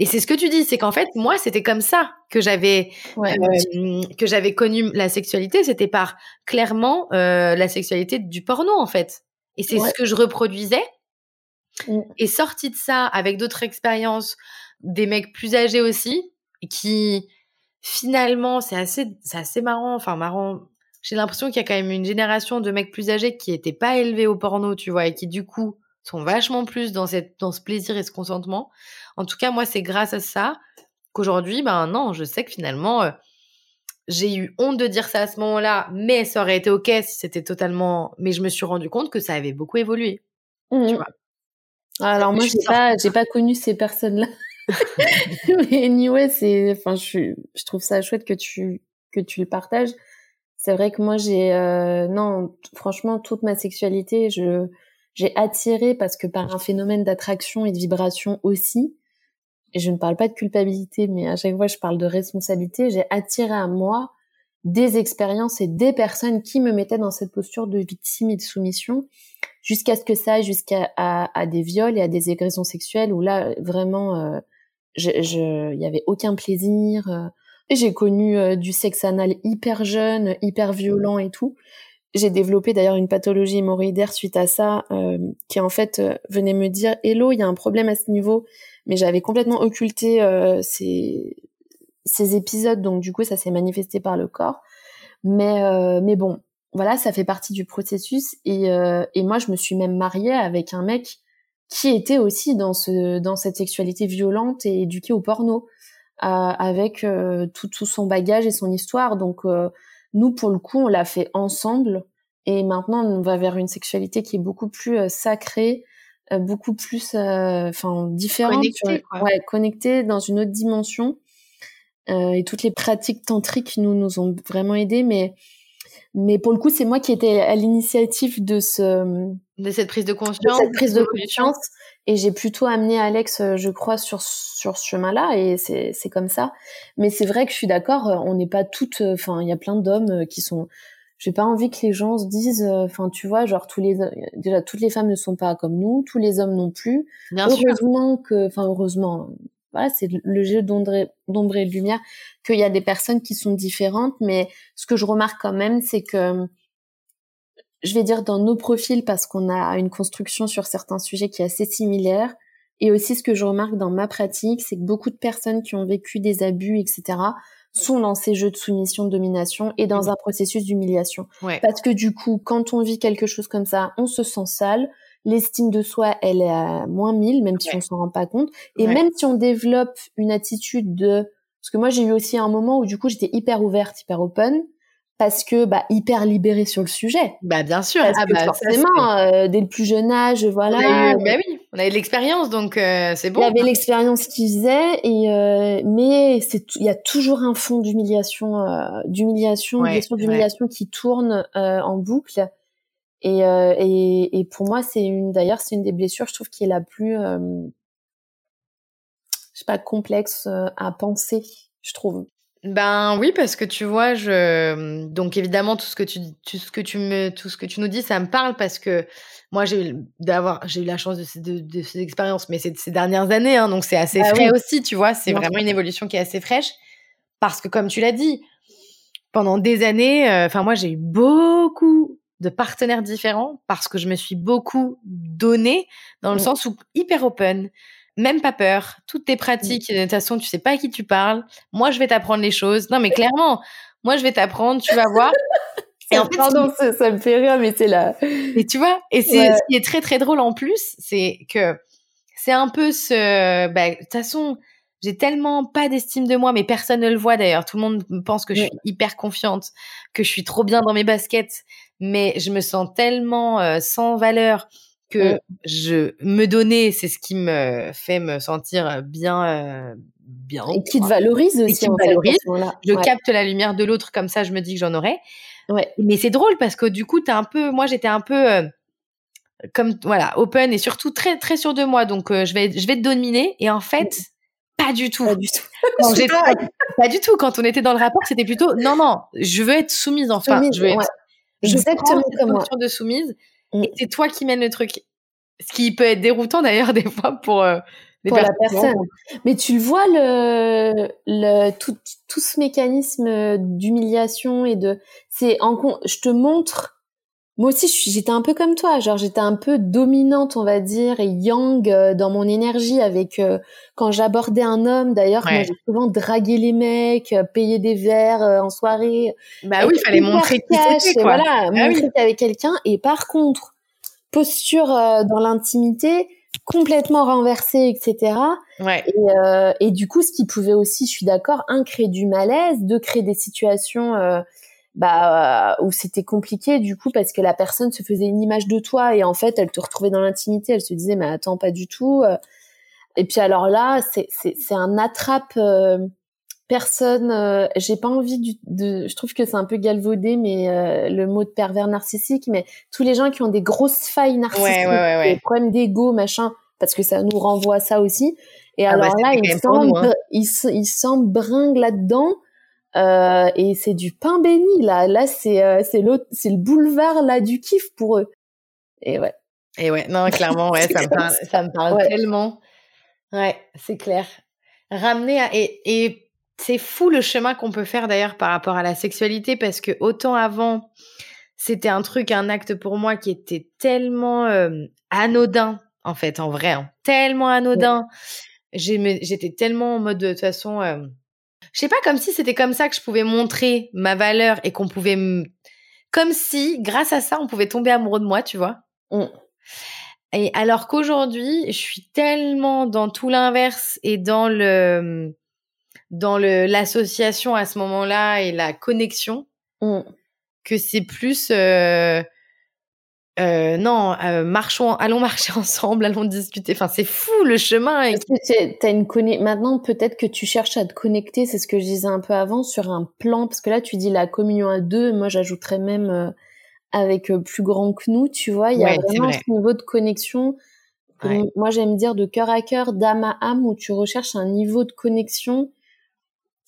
et c'est ce que tu dis, c'est qu'en fait, moi, c'était comme ça que j'avais euh, que j'avais connu la sexualité. C'était par clairement euh, la sexualité du porno, en fait. Et c'est ce que je reproduisais. Mmh. Et sorti de ça, avec d'autres expériences, des mecs plus âgés aussi, qui finalement, c'est assez, c'est assez marrant. Enfin, marrant. J'ai l'impression qu'il y a quand même une génération de mecs plus âgés qui n'étaient pas élevés au porno, tu vois, et qui du coup sont vachement plus dans, cette, dans ce plaisir et ce consentement. En tout cas, moi, c'est grâce à ça qu'aujourd'hui, ben non, je sais que finalement, euh, j'ai eu honte de dire ça à ce moment-là, mais ça aurait été ok si c'était totalement. Mais je me suis rendu compte que ça avait beaucoup évolué. Tu mmh. vois? Alors moi, j'ai pas, j'ai pas connu ces personnes-là. [LAUGHS] [LAUGHS] mais anyway, c'est, enfin, je, je trouve ça chouette que tu que tu le partages. C'est vrai que moi, j'ai, euh, non, franchement, toute ma sexualité, je j'ai attiré parce que par un phénomène d'attraction et de vibration aussi. Et je ne parle pas de culpabilité, mais à chaque fois, je parle de responsabilité. J'ai attiré à moi des expériences et des personnes qui me mettaient dans cette posture de victime et de soumission jusqu'à ce que ça aille jusqu'à à, des viols et à des agressions sexuelles où là vraiment euh, je il y avait aucun plaisir euh. j'ai connu euh, du sexe anal hyper jeune hyper violent et tout j'ai développé d'ailleurs une pathologie hémorroïdaire suite à ça euh, qui en fait venait me dire hello il y a un problème à ce niveau mais j'avais complètement occulté ces ces épisodes donc du coup ça s'est manifesté par le corps mais mais bon voilà, ça fait partie du processus. Et, euh, et moi, je me suis même mariée avec un mec qui était aussi dans ce dans cette sexualité violente et éduqué au porno, euh, avec euh, tout, tout son bagage et son histoire. Donc nous, pour le coup, on l'a fait ensemble. Et maintenant, on va vers une sexualité qui est beaucoup plus sacrée, beaucoup plus, enfin, différente, connectée, ouais, connectée dans une autre dimension. et toutes les pratiques tantriques nous nous ont vraiment aidés, mais mais pour le coup, c'est moi qui étais à l'initiative de ce de cette prise de conscience, de cette prise de conscience, et j'ai plutôt amené Alex, euh, je crois, sur sur ce chemin-là, et c'est c'est comme ça. Mais c'est vrai que je suis d'accord, euh, on n'est pas toutes, euh, enfin, il y a plein d'hommes qui sont. J'ai pas envie que les gens se disent, enfin, tu vois, genre tous les déjà toutes les femmes ne sont pas comme nous, tous les hommes non plus. Bien heureusement que, enfin, heureusement, voilà, c'est le jeu d'ombre et de lumière, qu'il y a des personnes qui sont différentes, mais ce que je remarque quand même, c'est que, je vais dire dans nos profils, parce qu'on a une construction sur certains sujets qui est assez similaire, et aussi ce que je remarque dans ma pratique, c'est que beaucoup de personnes qui ont vécu des abus, etc., sont dans ces jeux de soumission, de domination et dans un processus d'humiliation. Parce que du coup, quand on vit quelque chose comme ça, on se sent sale, l'estime de soi, elle est à moins 1000, même si on s'en rend pas compte. Et même si on développe une attitude de... Parce que moi, j'ai eu aussi un moment où, du coup, j'étais hyper ouverte, hyper open, parce que bah hyper libérée sur le sujet. Bah bien sûr, parce ah, que bah, forcément euh, dès le plus jeune âge, voilà. On a eu, bah oui, on avait de l'expérience donc euh, c'est bon. Il y avait l'expérience qui faisait et euh, mais c'est il y a toujours un fond d'humiliation d'humiliation, ouais, d'humiliation qui tourne en boucle et, euh, et, et, pour moi, c'est une, d'ailleurs, c'est une des blessures, je trouve, qui est la plus, euh, je sais pas, complexe euh, à penser, je trouve. Ben oui, parce que tu vois, je donc évidemment tout ce que tu tout ce que tu me tout ce que tu nous dis, ça me parle parce que moi j'ai eu d'avoir j'ai eu la chance de, ces, de, ces expériences, mais c'est ces dernières années, hein, donc c'est assez bah frais aussi, tu vois, c'est vraiment une évolution qui est assez fraîche parce que comme tu l'as dit, pendant des années, enfin moi j'ai eu beaucoup de partenaires différents parce que je me suis beaucoup donnée dans le mm. sens où hyper open, même pas peur, toutes tes pratiques, mm. de toute façon, tu sais pas à qui tu parles. Moi, je vais t'apprendre les choses. Non, mais clairement, moi, je vais t'apprendre, tu vas voir. [LAUGHS] Et en fait, Pardon, ça, me fait rire, mais c'est là. Et tu vois, et c'est ce qui est très très drôle en plus, c'est que c'est un peu ce. Bah, de toute façon, j'ai tellement pas d'estime de moi, mais personne ne le voit d'ailleurs. Tout le monde pense que je suis hyper confiante, que je suis trop bien dans mes baskets, mais je me sens tellement euh, sans valeur que je me donner, c'est ce qui me fait me sentir bien, euh, bien. Et qui te valorise aussi. Et qui me valorise. je capte la lumière de l'autre comme ça, je me dis que j'en aurai. Ouais. Mais c'est drôle parce que du coup, un peu, moi, j'étais un peu euh, comme voilà, open et surtout très très sûr de moi. Donc je vais je vais te dominer et en fait. Pas du tout. Pas du tout. [LAUGHS] [LAUGHS] pas, du tout. Quand on était dans le rapport, c'était plutôt non, non, je veux être soumise enfin. je veux être Exactement comme moi. de soumise. Mm. Et c'est toi qui mènes le truc. Ce qui peut être déroutant d'ailleurs [LAUGHS] des fois pour euh, pour la personne. Mais tu le vois le, le tout, tout ce mécanisme d'humiliation et de c'est en je te montre moi aussi j'étais un peu comme toi genre j'étais un peu dominante on va dire et yang euh, dans mon énergie avec euh, quand j'abordais un homme. D'ailleurs moi j'ai souvent dragué les mecs euh, payé des verres en soirée bah oui il fallait montrer qui c'était quoi. voilà ah montrer avait quelqu'un. Et par contre posture dans l'intimité complètement renversée etc ouais. et, et du coup ce qui pouvait aussi je suis d'accord un créer du malaise deux créer des situations bah où c'était compliqué du coup parce que la personne se faisait une image de toi et en fait elle te retrouvait dans l'intimité elle se disait mais attends pas du tout Et puis alors là, c'est c'est un attrape personne. Euh, j'ai pas envie du, de. Je trouve que c'est un peu galvaudé, mais euh, le mot de pervers narcissique. Mais tous les gens qui ont des grosses failles narcissiques, des problèmes d'ego, machin, parce que ça nous renvoie à ça aussi. Et ah bah, alors là, ils hein. bringuent là-dedans. Euh, et c'est du pain béni là. Là, c'est euh, c'est l'autre, c'est le boulevard là du kiff pour eux. Et ouais. Et ouais, non, clairement, ouais, ça me parle, ça me parle tellement. Ouais, c'est clair. Ramener à, et, et c'est fou le chemin qu'on peut faire d'ailleurs par rapport à la sexualité parce que autant avant, c'était un truc, un acte pour moi qui était tellement euh, anodin en fait, en vrai, hein. tellement anodin. J'étais tellement en mode de toute façon, je sais pas comme si c'était comme ça que je pouvais montrer ma valeur et qu'on pouvait, comme si grâce à ça on pouvait tomber amoureux de moi, tu vois. Mmh. Et alors qu'aujourd'hui, je suis tellement dans tout l'inverse et dans le dans l'association à ce moment-là et la connexion mmh. que c'est plus euh, euh, non euh, marchons allons marcher [LAUGHS] ensemble allons discuter. Enfin c'est fou le chemin et... que as une maintenant peut-être que tu cherches à te connecter c'est ce que je disais un peu avant sur un plan parce que là tu dis la communion à deux moi j'ajouterais même euh, avec euh, plus grand que nous tu vois il y a vraiment ce niveau de connexion moi j'aime dire de cœur à cœur d'âme à âme où tu recherches un niveau de connexion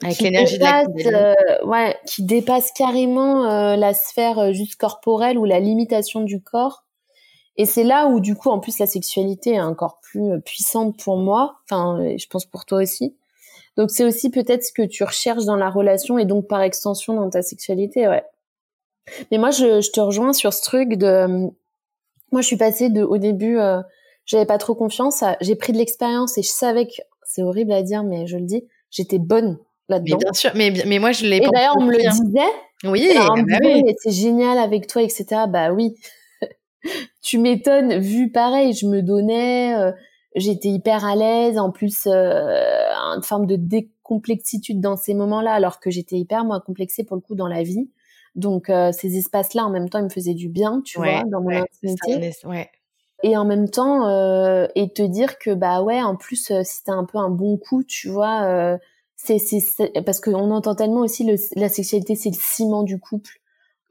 avec l'énergie de la euh, ouais, qui dépasse carrément euh, la sphère euh, juste corporelle ou la limitation du corps. Et c'est là où du coup en plus la sexualité est encore plus puissante pour moi, enfin je pense pour toi aussi. Donc c'est aussi peut-être ce que tu recherches dans la relation et donc par extension dans ta sexualité, ouais. Mais moi je, je te rejoins sur ce truc de moi je suis passée de au début j'avais pas trop confiance, j'ai pris de l'expérience et je savais que c'est horrible à dire mais je le dis, j'étais bonne mais bien sûr, mais, mais moi je l'ai pas. Et d'ailleurs, on me le disait. Oui, bah c'est génial avec toi, etc. Bah oui. [LAUGHS] tu m'étonnes, vu pareil, je me donnais, euh, j'étais hyper à l'aise, en plus, euh, une forme de décomplexitude dans ces moments-là, alors que j'étais hyper, moi, complexée pour le coup dans la vie. Donc, euh, ces espaces-là, en même temps, ils me faisaient du bien, tu vois, dans mon intimité. Ouais. Et en même temps, euh, et te dire que, bah ouais, en plus, si t'as un peu un bon coup, tu vois, c'est parce qu'on entend tellement aussi le, la sexualité c'est le ciment du couple.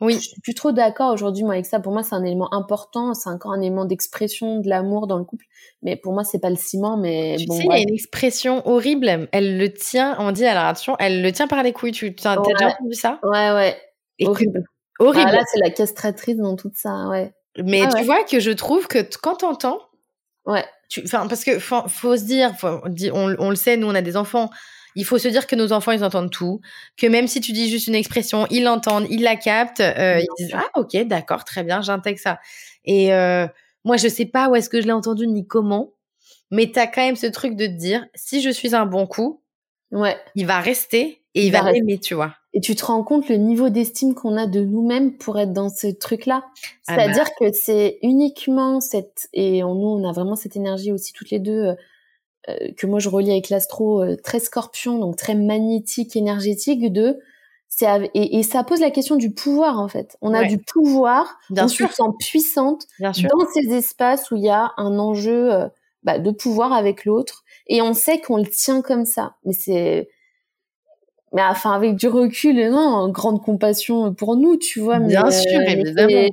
Oui. Je suis plus trop d'accord aujourd'hui moi avec ça. Pour moi c'est un élément important c'est encore un élément d'expression de l'amour dans le couple. Mais pour moi c'est pas le ciment mais tu sais il y a une expression horrible. Elle le tient on dit alors attention elle le tient par les couilles. Tu as déjà entendu ça? Ouais ouais. Horrible. horrible. Ah, là c'est la castratrice dans tout ça ouais. Mais ah tu vois que je trouve que quand t'entends ouais. enfin parce que faut, faut se dire faut, on, on le sait nous on a des enfants il faut se dire que nos enfants, ils entendent tout, que même si tu dis juste une expression, ils l'entendent, ils la captent, euh, ils disent ah ok d'accord très bien, j'intègre ça. Et euh, moi je sais pas où est-ce que je l'ai entendu ni comment, mais tu as quand même ce truc de te dire si je suis un bon coup, ouais, il va rester et il, va aimer, tu vois. Et tu te rends compte le niveau d'estime qu'on a de nous-mêmes pour être dans ce truc-là. Ah C'est-à-dire bah. que c'est uniquement cette et nous on a vraiment cette énergie aussi toutes les deux euh, que moi je relie avec l'astro euh, très scorpion, donc très magnétique, énergétique, de c'est et, et, ça pose la question du pouvoir en fait. On a du pouvoir, Bien on sûr. se sent puissante dans ces espaces où il y a un enjeu euh, bah, de pouvoir avec l'autre, et on sait qu'on le tient comme ça. Mais c'est mais enfin avec du recul, non, grande compassion pour nous, tu vois. Bien sûr, évidemment.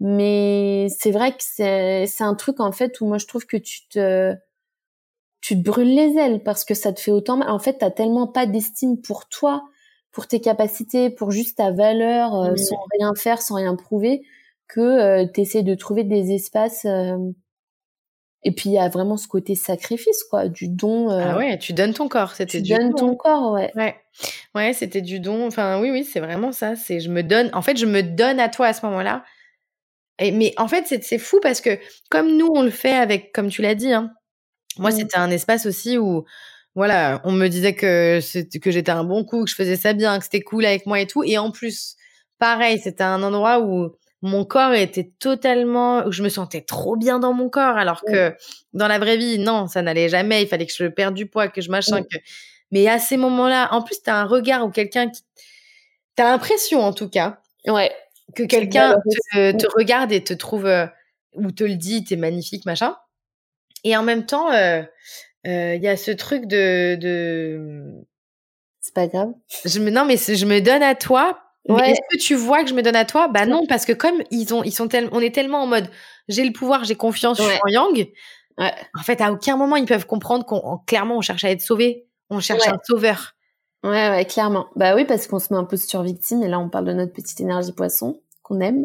Mais c'est vrai que c'est c'est un truc en fait où moi je trouve que tu te tu te brûles les ailes parce que ça te fait autant mal. En fait, t'as tellement pas d'estime pour toi, pour tes capacités, pour juste ta valeur, euh, sans rien faire, sans rien prouver, que euh, tu essaies de trouver des espaces. Euh, et puis il y a vraiment ce côté sacrifice, quoi, du don. ah ouais, tu donnes ton corps, c'était du donnes ton corps, ouais. Ouais, ouais, c'était du don. Enfin, oui, oui, c'est vraiment ça. C'est, je me donne. En fait, je me donne à toi à ce moment-là. Et, mais en fait, c'est, c'est fou parce que comme nous, on le fait avec, comme tu l'as dit, hein, moi, mmh. c'était un espace aussi où, voilà, on me disait que que j'étais un bon coup, que je faisais ça bien, que c'était cool avec moi et tout. Et en plus, pareil, c'était un endroit où mon corps était totalement, où je me sentais trop bien dans mon corps, alors que dans la vraie vie, non, ça n'allait jamais. Il fallait que je perde du poids, que je machin, que. Mais à ces moments-là, en plus, t'as un regard ou quelqu'un qui, t'as l'impression, en tout cas, ouais, que quelqu'un te, te, regarde et te trouve euh, ou te le dit, t'es magnifique, machin. Et en même temps, euh, il y a ce truc de, de... C'est pas grave. Je me, non, mais je me donne à toi. Ouais. Est-ce que tu vois que je me donne à toi? Bah non, parce que comme ils ont, ils sont tellement, on est tellement en mode, j'ai le pouvoir, j'ai confiance, je suis en Yang. Ouais. En fait, à aucun moment ils peuvent comprendre qu'on, clairement, on cherche à être sauvé, on cherche un sauveur. Ouais, ouais, clairement. Bah oui, parce qu'on se met un peu sur victime, et là on parle de notre petite énergie poisson qu'on aime,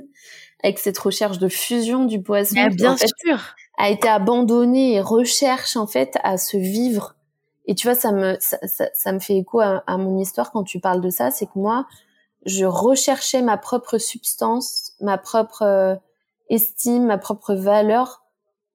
avec cette recherche de fusion du poisson. bien sûr. A été abandonné et recherche en fait à se vivre. Et tu vois, ça me ça, ça, me fait écho à, mon histoire quand tu parles de ça, c'est que moi, je recherchais ma propre substance, ma propre euh, estime, ma propre valeur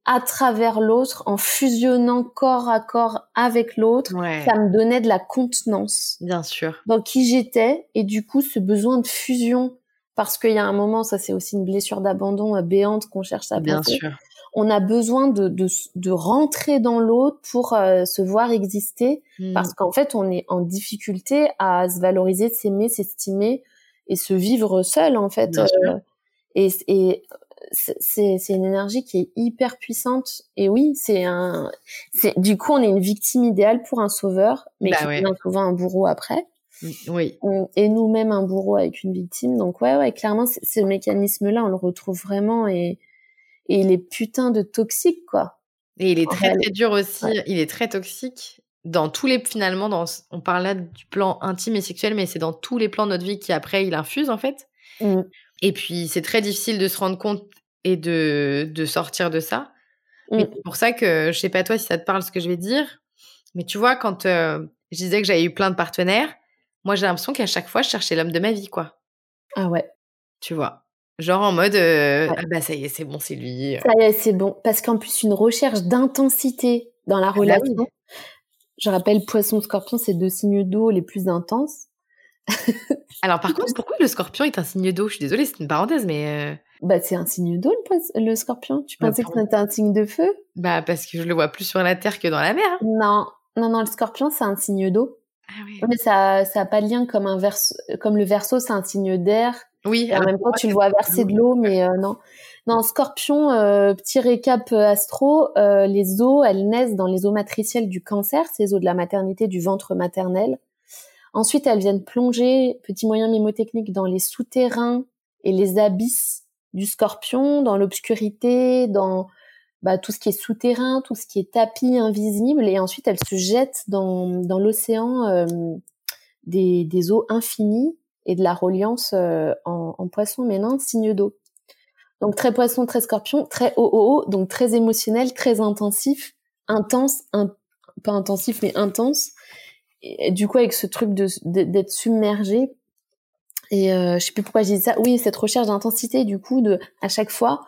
à travers l'autre, en fusionnant corps à corps avec l'autre, ça me donnait de la contenance. Bien sûr. Dans qui j'étais, et du coup, ce besoin de fusion, parce qu'il y a un moment, ça c'est aussi une blessure d'abandon euh, béante qu'on cherche à Bien sûr. On a besoin de, de, de rentrer dans l'autre pour euh, se voir exister, hmm. parce qu'en fait, on est en difficulté à se valoriser, s'aimer, s'estimer et se vivre seul, en fait. Euh, et, et c'est une énergie qui est hyper puissante et oui c'est un c'est du coup on est une victime idéale pour un sauveur mais bah qui devient souvent un bourreau après oui et nous-mêmes un bourreau avec une victime donc ouais ouais clairement ce mécanisme là on le retrouve vraiment et et il est putain de toxique quoi et il est très très dur aussi il est très toxique dans tous les finalement dans on parle là du plan intime et sexuel mais c'est dans tous les plans de notre vie qui après il infuse en fait mmh. Et puis, c'est très difficile de se rendre compte et de, de sortir de ça. Mmh. C'est pour ça que, je sais pas toi si ça te parle ce que je vais dire, mais tu vois, quand euh, je disais que j'avais eu plein de partenaires, moi j'ai l'impression qu'à chaque fois, je cherchais l'homme de ma vie, quoi. Ah ouais. Tu vois? Genre en mode, euh, ah bah ça y est, c'est bon, c'est lui. Euh. Ça y est, c'est bon. Parce qu'en plus, une recherche d'intensité dans la ah bah relation. Je rappelle, poisson, scorpion, c'est deux signes d'eau les plus intenses. [LAUGHS] Alors par contre, pourquoi le scorpion est un signe d'eau? Je suis désolée, c'est une parenthèse, mais... Euh, bah c'est un signe d'eau le, scorpion. Tu bah, pensais que c'était un signe de feu? Bah parce que je le vois plus sur la terre que dans la mer. Hein. Non, non, non, le scorpion c'est un signe d'eau. Ah oui. Mais ça, ça a pas de lien comme un verso, comme le verso c'est un signe d'air. Oui. en même temps tu le vois verser de l'eau, mais euh, non. Non, scorpion, euh, petit récap astro, les os, elles naissent dans les os matriciels du cancer, ces os de la maternité, du ventre maternel. Ensuite, elles viennent plonger, petit moyen mémotechnique, dans les souterrains et les abysses du scorpion, dans l'obscurité, dans bah, tout ce qui est souterrain, tout ce qui est tapis invisible, et ensuite elles se jettent dans, dans l'océan euh, des, des eaux infinies et de la reliance euh, en, en, poisson, mais non, signe d'eau. Donc très poisson, très scorpion, très haut, haut, haut, donc très émotionnel, très intensif, intense, pas intensif mais intense, du coup avec ce truc d'être submergé. Et euh, je sais plus pourquoi j'ai dit ça. Oui cette recherche d'intensité du coup à chaque fois.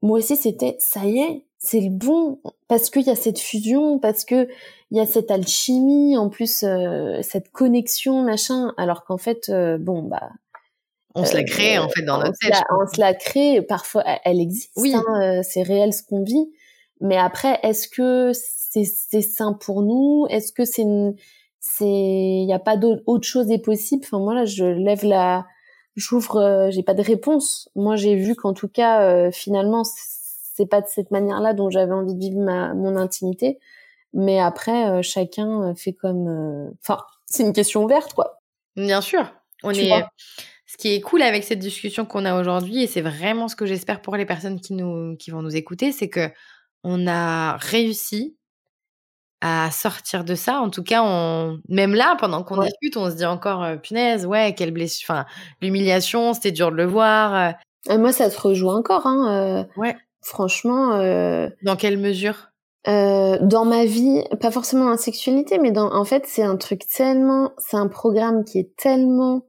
Moi aussi c'était ça y est c'est le bon parce qu'il y a cette fusion parce que il y a cette alchimie en plus euh, cette connexion machin alors qu'en fait euh, bon bah on se la crée en fait dans notre tête. on se la crée, parfois elle existe, oui. Hein, c'est réel ce qu'on vit. Mais après, est-ce que c'est sain pour nous? Est-ce que c'est c'est il n'y a pas d'autre chose est possible? Enfin moi là je lève la j'ouvre euh, j'ai pas de réponse moi j'ai vu qu'en tout cas euh, finalement c'est pas de cette manière là dont j'avais envie de vivre ma mon intimité mais après euh, chacun fait comme enfin c'est une question ouverte quoi bien sûr on est ce qui est cool avec cette discussion qu'on a aujourd'hui et c'est vraiment ce que j'espère pour les personnes qui nous qui vont nous écouter c'est que on a réussi à sortir de ça. En tout cas, on... même là, pendant qu'on discute, on se dit encore, euh, punaise, ouais, quelle blessure. Enfin, l'humiliation, c'était dur de le voir. Euh. moi, ça te rejoue encore. Hein, euh... ouais. Franchement. Dans quelle mesure? Dans ma vie, pas forcément en sexualité, mais dans, en fait, c'est un truc tellement, c'est un programme qui est tellement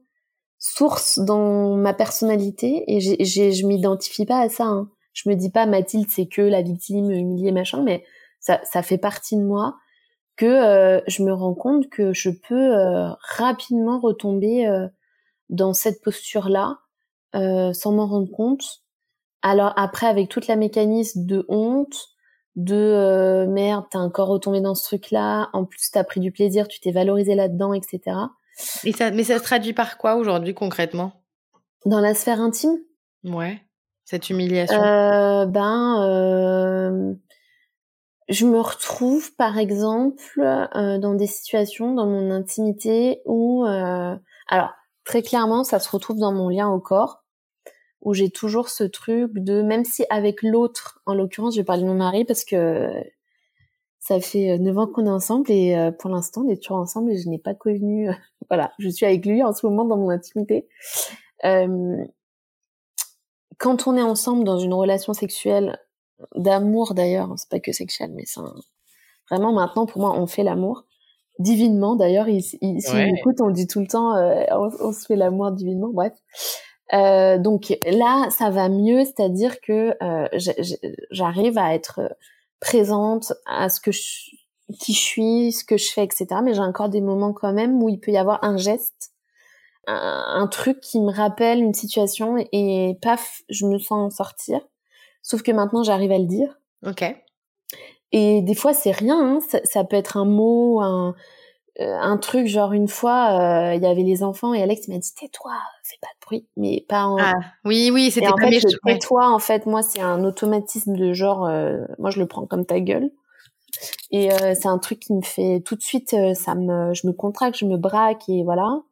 source dans ma personnalité et j'ai, je m'identifie pas à ça. Hein. Je me dis pas Mathilde, c'est que la victime humiliée machin, mais ça, ça fait partie de moi que euh, je me rends compte que je peux euh, rapidement retomber euh, dans cette posture-là sans m'en rendre compte. Alors après, avec toute la mécanisme de honte, de merde, t'as encore retombé dans ce truc-là, en plus t'as pris du plaisir, tu t'es valorisé là-dedans, etc. Et ça, mais ça se traduit par quoi aujourd'hui concrètement? Dans la sphère intime? Ouais, cette humiliation. ben je me retrouve par exemple euh, dans des situations dans mon intimité où euh, alors très clairement ça se retrouve dans mon lien au corps où j'ai toujours ce truc de même si avec l'autre en l'occurrence je vais parler de mon mari parce que ça fait neuf ans qu'on est ensemble et euh, pour l'instant on est toujours ensemble et je n'ai pas connu [LAUGHS] voilà je suis avec lui en ce moment dans mon intimité quand on est ensemble dans une relation sexuelle d'amour d'ailleurs, c'est pas que sexuel, mais c'est vraiment maintenant pour moi on fait l'amour divinement d'ailleurs. Il, il, si on écoute, on dit tout le temps euh, on, se fait l'amour divinement. Bref. Euh, donc là, ça va mieux, c'est-à-dire que euh, j'arrive à être présente à ce que je, qui je suis, ce que je fais, etc. Mais j'ai encore des moments quand même où il peut y avoir un geste, un, un truc qui me rappelle une situation et paf, je me sens sortir. Sauf que maintenant, j'arrive à le dire. Ok. Et des fois, c'est rien. Hein. Ça, peut être un mot, un, un truc genre une fois, euh, il y avait les enfants et Alex m'a dit tais-toi, fais pas de bruit, mais pas en. Ah, oui, oui, c'était pas fait, Tais-toi, en fait, moi, c'est un automatisme de genre, euh, moi, je le prends comme ta gueule. Et c'est un truc qui me fait tout de suite, ça me, je me contracte, je me braque et voilà.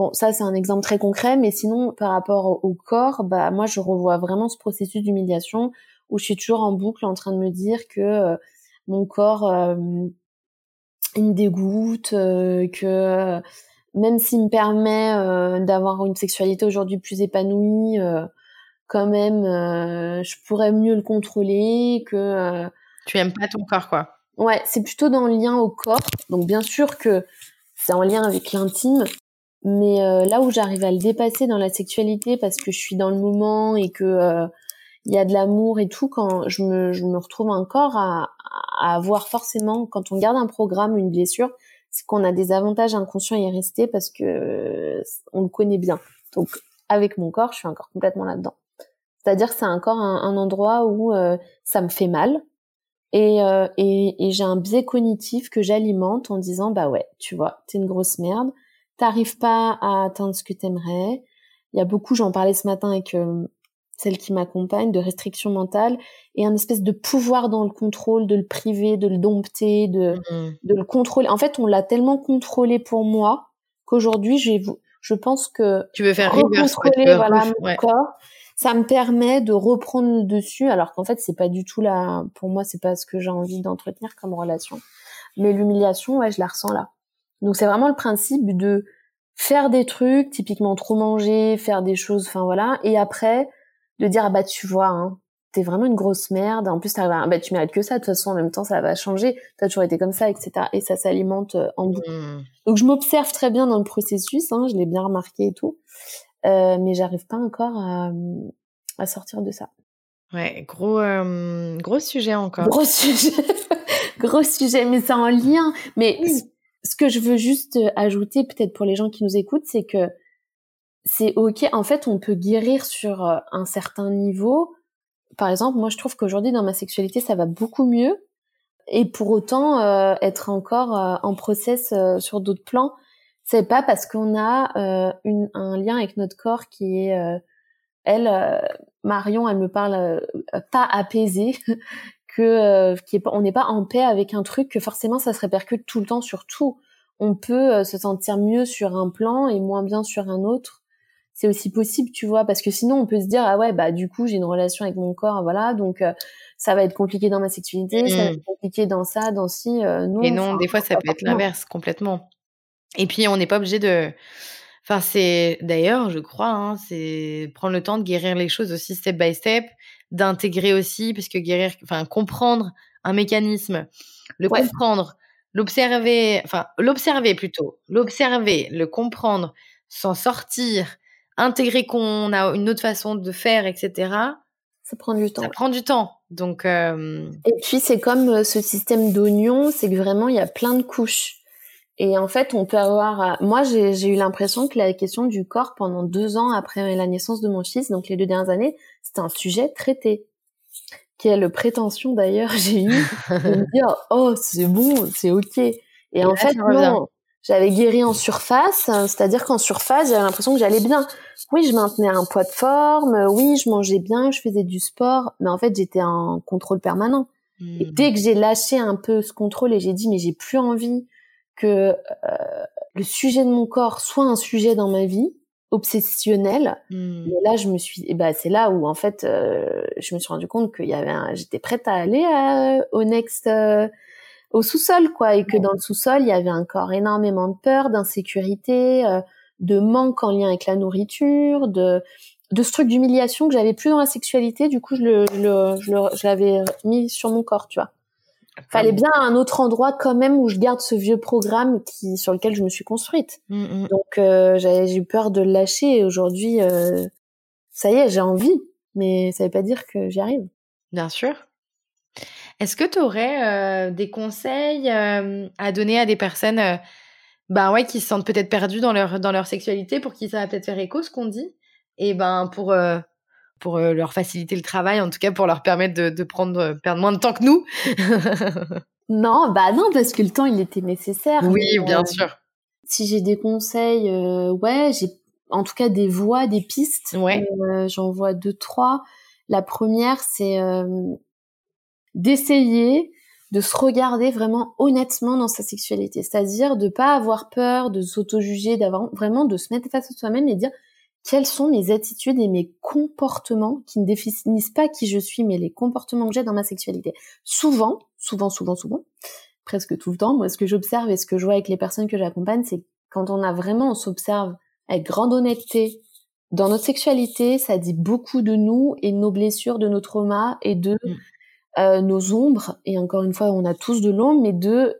Bon, ça c'est un exemple très concret, mais sinon par rapport au, corps, bah moi je revois vraiment ce processus d'humiliation où je suis toujours en boucle en train de me dire que euh, mon corps euh, il me dégoûte, euh, que même s'il me permet d'avoir une sexualité aujourd'hui plus épanouie, quand même je pourrais mieux le contrôler, que tu aimes pas ton corps quoi. Ouais, c'est plutôt dans le lien au corps. Donc bien sûr que c'est en lien avec l'intime, mais euh, là où j'arrive à le dépasser dans la sexualité parce que je suis dans le moment et que euh, il y a de l'amour et tout, quand je me, je me retrouve encore à, à avoir forcément, quand on garde un programme, une blessure, c'est qu'on a des avantages inconscients à y rester parce que euh, on le connaît bien. Donc avec mon corps, je suis encore complètement là-dedans. C'est-à-dire que c'est encore un, un, endroit où ça me fait mal et, et, et j'ai un biais cognitif que j'alimente en disant bah ouais, tu vois, t'es une grosse merde t'arrives pas à atteindre ce que t'aimerais. Il y a beaucoup, j'en parlais ce matin avec euh, celle qui m'accompagne, de restrictions mentales et un espèce de pouvoir dans le contrôle, de le priver, de le dompter, de, mm-hmm. de le contrôler. En fait, on l'a tellement contrôlé pour moi qu'aujourd'hui, je, je pense que tu veux faire contrôler voilà, mon corps, ça me permet de reprendre le dessus, alors qu'en fait, c'est pas du tout là. Pour moi, c'est pas ce que j'ai envie d'entretenir comme relation. Mais l'humiliation, ouais, je la ressens là. Donc c'est vraiment le principe de faire des trucs, typiquement trop manger, faire des choses, enfin voilà, et après de dire ah bah tu vois, hein, t'es vraiment une grosse merde. En plus t'arrives à, bah tu mérites que ça. De toute façon en même temps ça va changer. T'as toujours été comme ça, etc. Et ça s'alimente euh, en boucle. Mmh. Donc je m'observe très bien dans le processus, hein, je l'ai bien remarqué et tout, euh, mais j'arrive pas encore à, à sortir de ça. Ouais, gros euh, gros sujet encore. Gros sujet, [LAUGHS] gros sujet, mais c'est en lien. Mais ce que je veux juste euh, ajouter, peut-être pour les gens qui nous écoutent, c'est que c'est ok. En fait, on peut guérir sur euh, un certain niveau. Par exemple, moi, je trouve qu'aujourd'hui, dans ma sexualité, ça va beaucoup mieux. Et pour autant, euh, être encore en process sur d'autres plans, c'est pas parce qu'on a une, un lien avec notre corps qui est, elle, Marion, elle me parle pas apaisé, [LAUGHS] que euh, est, n'est pas en paix avec un truc que forcément ça se répercute tout le temps sur tout. On peut euh, se sentir mieux sur un plan et moins bien sur un autre. C'est aussi possible, tu vois, parce que sinon on peut se dire ah ouais bah du coup j'ai une relation avec mon corps, voilà, donc euh, ça va être compliqué dans ma sexualité, ça va être compliqué dans ça, dans ci. non, et non, des fois ça peut être l'inverse complètement. Et puis on n'est pas obligé de Enfin, c'est d'ailleurs, je crois, hein, c'est prendre le temps de guérir les choses aussi step by step d'intégrer aussi, parce que guérir, enfin, comprendre un mécanisme, le comprendre, l'observer, enfin, l'observer plutôt, l'observer, le comprendre, s'en sortir, intégrer qu'on a une autre façon de faire, etc. Ça prend du temps. Ça prend du temps. Donc. Euh... Et puis c'est comme euh, ce système d'oignon, c'est que vraiment il y a plein de couches. Et en fait, on peut avoir. Euh, moi, j'ai eu l'impression que la question du corps pendant deux ans après la naissance de mon fils, donc les deux dernières années, c'était un sujet traité. Quelle prétention d'ailleurs [LAUGHS] j'ai eu de me dire oh c'est bon, c'est ok. Et, en fait non, j'avais guéri en surface, c'est-à-dire qu'en surface j'avais l'impression que j'allais bien. Oui, je maintenais un poids de forme, oui, je mangeais bien, je faisais du sport, mais en fait j'étais en contrôle permanent. Et mmh. dès que j'ai lâché un peu ce contrôle et j'ai dit mais j'ai plus envie que euh, le sujet de mon corps soit un sujet dans ma vie obsessionnel. Mmh. Et là, je me suis, bah, c'est là où en fait, euh, je me suis rendu compte qu'il y avait, j'étais prête à aller euh, au next, au sous-sol, quoi, et que dans le sous-sol, il y avait encore énormément de peur, d'insécurité, de manque en lien avec la nourriture, de de ce truc d'humiliation que j'avais plus dans la sexualité. Du coup, je le, je le, je l'avais mis sur mon corps, tu vois. Fallait bien un autre endroit quand même où je garde ce vieux programme qui sur lequel je me suis construite. Mm, mm. Donc euh, j'ai eu peur de le lâcher et aujourd'hui euh, ça y est, j'ai envie, mais ça veut pas dire que j'y arrive. Bien sûr. Est-ce que tu aurais euh, des conseils à donner à des personnes bah ouais qui se sentent peut-être perdues dans leur dans leur sexualité pour qui ça va peut-être faire écho ce qu'on dit? Et ben pour euh, pour euh, leur faciliter le travail, en tout cas pour leur permettre de, de prendre euh, perdre moins de temps que nous? [LAUGHS] non, bah non parce que le temps il était nécessaire. Oui, bien sûr. Si j'ai des conseils, ouais, j'ai en tout cas des voies, des pistes. Ouais. J'en vois deux trois. La première, c'est d'essayer de se regarder vraiment honnêtement dans sa sexualité, c'est-à-dire de pas avoir peur, de s'auto-juger, d'avoir vraiment de se mettre face à soi-même et dire quelles sont mes attitudes et mes comportements qui ne définissent pas qui je suis, mais les comportements que j'ai dans ma sexualité. Souvent, souvent, souvent, souvent, presque tout le temps, moi, ce que j'observe et ce que je vois avec les personnes que j'accompagne, c'est quand on a vraiment, on s'observe avec grande honnêteté dans notre sexualité, ça dit beaucoup de nous et de nos blessures, de nos traumas et de mm. Euh, nos ombres. Et encore une fois, on a tous de l'ombre, mais de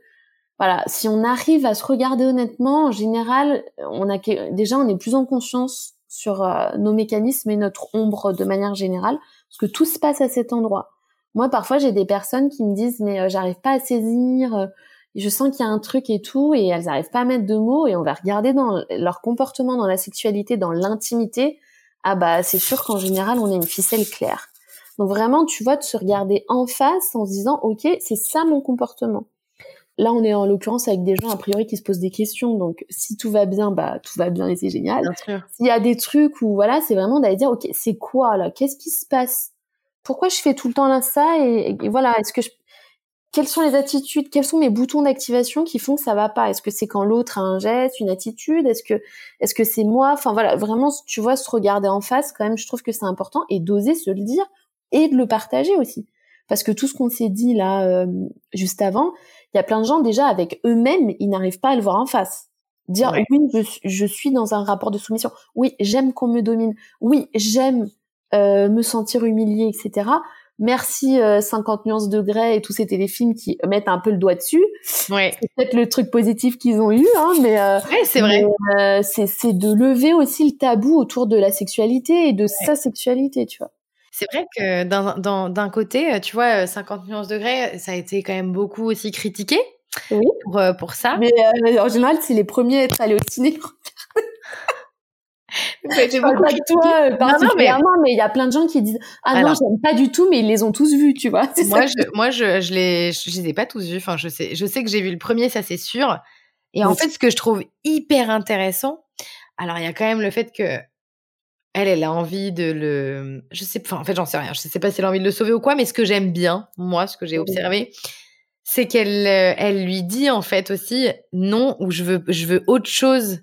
voilà, si on arrive à se regarder honnêtement, en général, on a déjà on est plus en conscience sur euh, nos mécanismes et notre ombre de manière générale, parce que tout se passe à cet endroit. Moi, parfois, j'ai des personnes qui me disent mais euh, j'arrive pas à saisir, je sens qu'il y a un truc et tout, et elles n'arrivent pas à mettre de mots, et on va regarder dans leur comportement, dans la sexualité, dans l'intimité. Ah bah, c'est sûr qu'en général, on a une ficelle claire. Donc vraiment, tu vois, de se regarder en face en se disant, ok, c'est ça mon comportement. Là, on est en l'occurrence avec des gens a priori qui se posent des questions. Donc, si tout va bien, bah tout va bien et c'est génial. S'il y a des trucs où voilà, c'est vraiment d'aller dire ok, c'est quoi là? Qu'est-ce qui se passe? Pourquoi je fais tout le temps là ça? Et, voilà, est-ce que je quelles sont les attitudes, quels sont mes boutons d'activation qui font que ça va pas? Est-ce que c'est quand l'autre a un geste, une attitude? Est-ce que est-ce que c'est moi? Enfin voilà, vraiment, tu vois, se regarder en face, quand même, je trouve que c'est important et d'oser se le dire et de le partager aussi, parce que tout ce qu'on s'est dit là euh, juste avant, il y a plein de gens déjà avec eux-mêmes, ils n'arrivent pas à le voir en face. Dire oui, je, suis dans un rapport de soumission. Oui, j'aime qu'on me domine. Oui, j'aime euh, me sentir humiliée, etc. Merci 50 euh, nuances de et tous ces téléfilms qui mettent un peu le doigt dessus. Ouais. C'est peut-être le truc positif qu'ils ont eu, hein, mais euh, c'est vrai. c'est de lever aussi le tabou autour de la sexualité et de sa sexualité, tu vois. C'est vrai que d'un côté, euh, tu vois, 50 nuances degrés, ça a été quand même beaucoup aussi critiqué pour, euh, pour ça. Mais euh, en général, c'est les premiers à être allés au ciné. j'ai [LAUGHS] beaucoup toi particulièrement, mais... il y a plein de gens qui disent ah non j'aime pas du tout, mais ils les ont tous vus, tu vois. Moi, je, moi, je, je les, je les ai pas tous vus. Enfin, je sais, je sais que j'ai vu le premier, ça c'est sûr. Et en fait, ce que je trouve hyper intéressant, alors il y a quand même le fait que elle, elle a envie de le. Je sais, enfin, en fait, j'en sais rien. Je sais pas si elle a envie de le sauver ou quoi, mais ce que j'aime bien, moi, ce que j'ai observé, c'est qu'elle, euh, elle lui dit en fait aussi non ou je veux, je veux autre chose.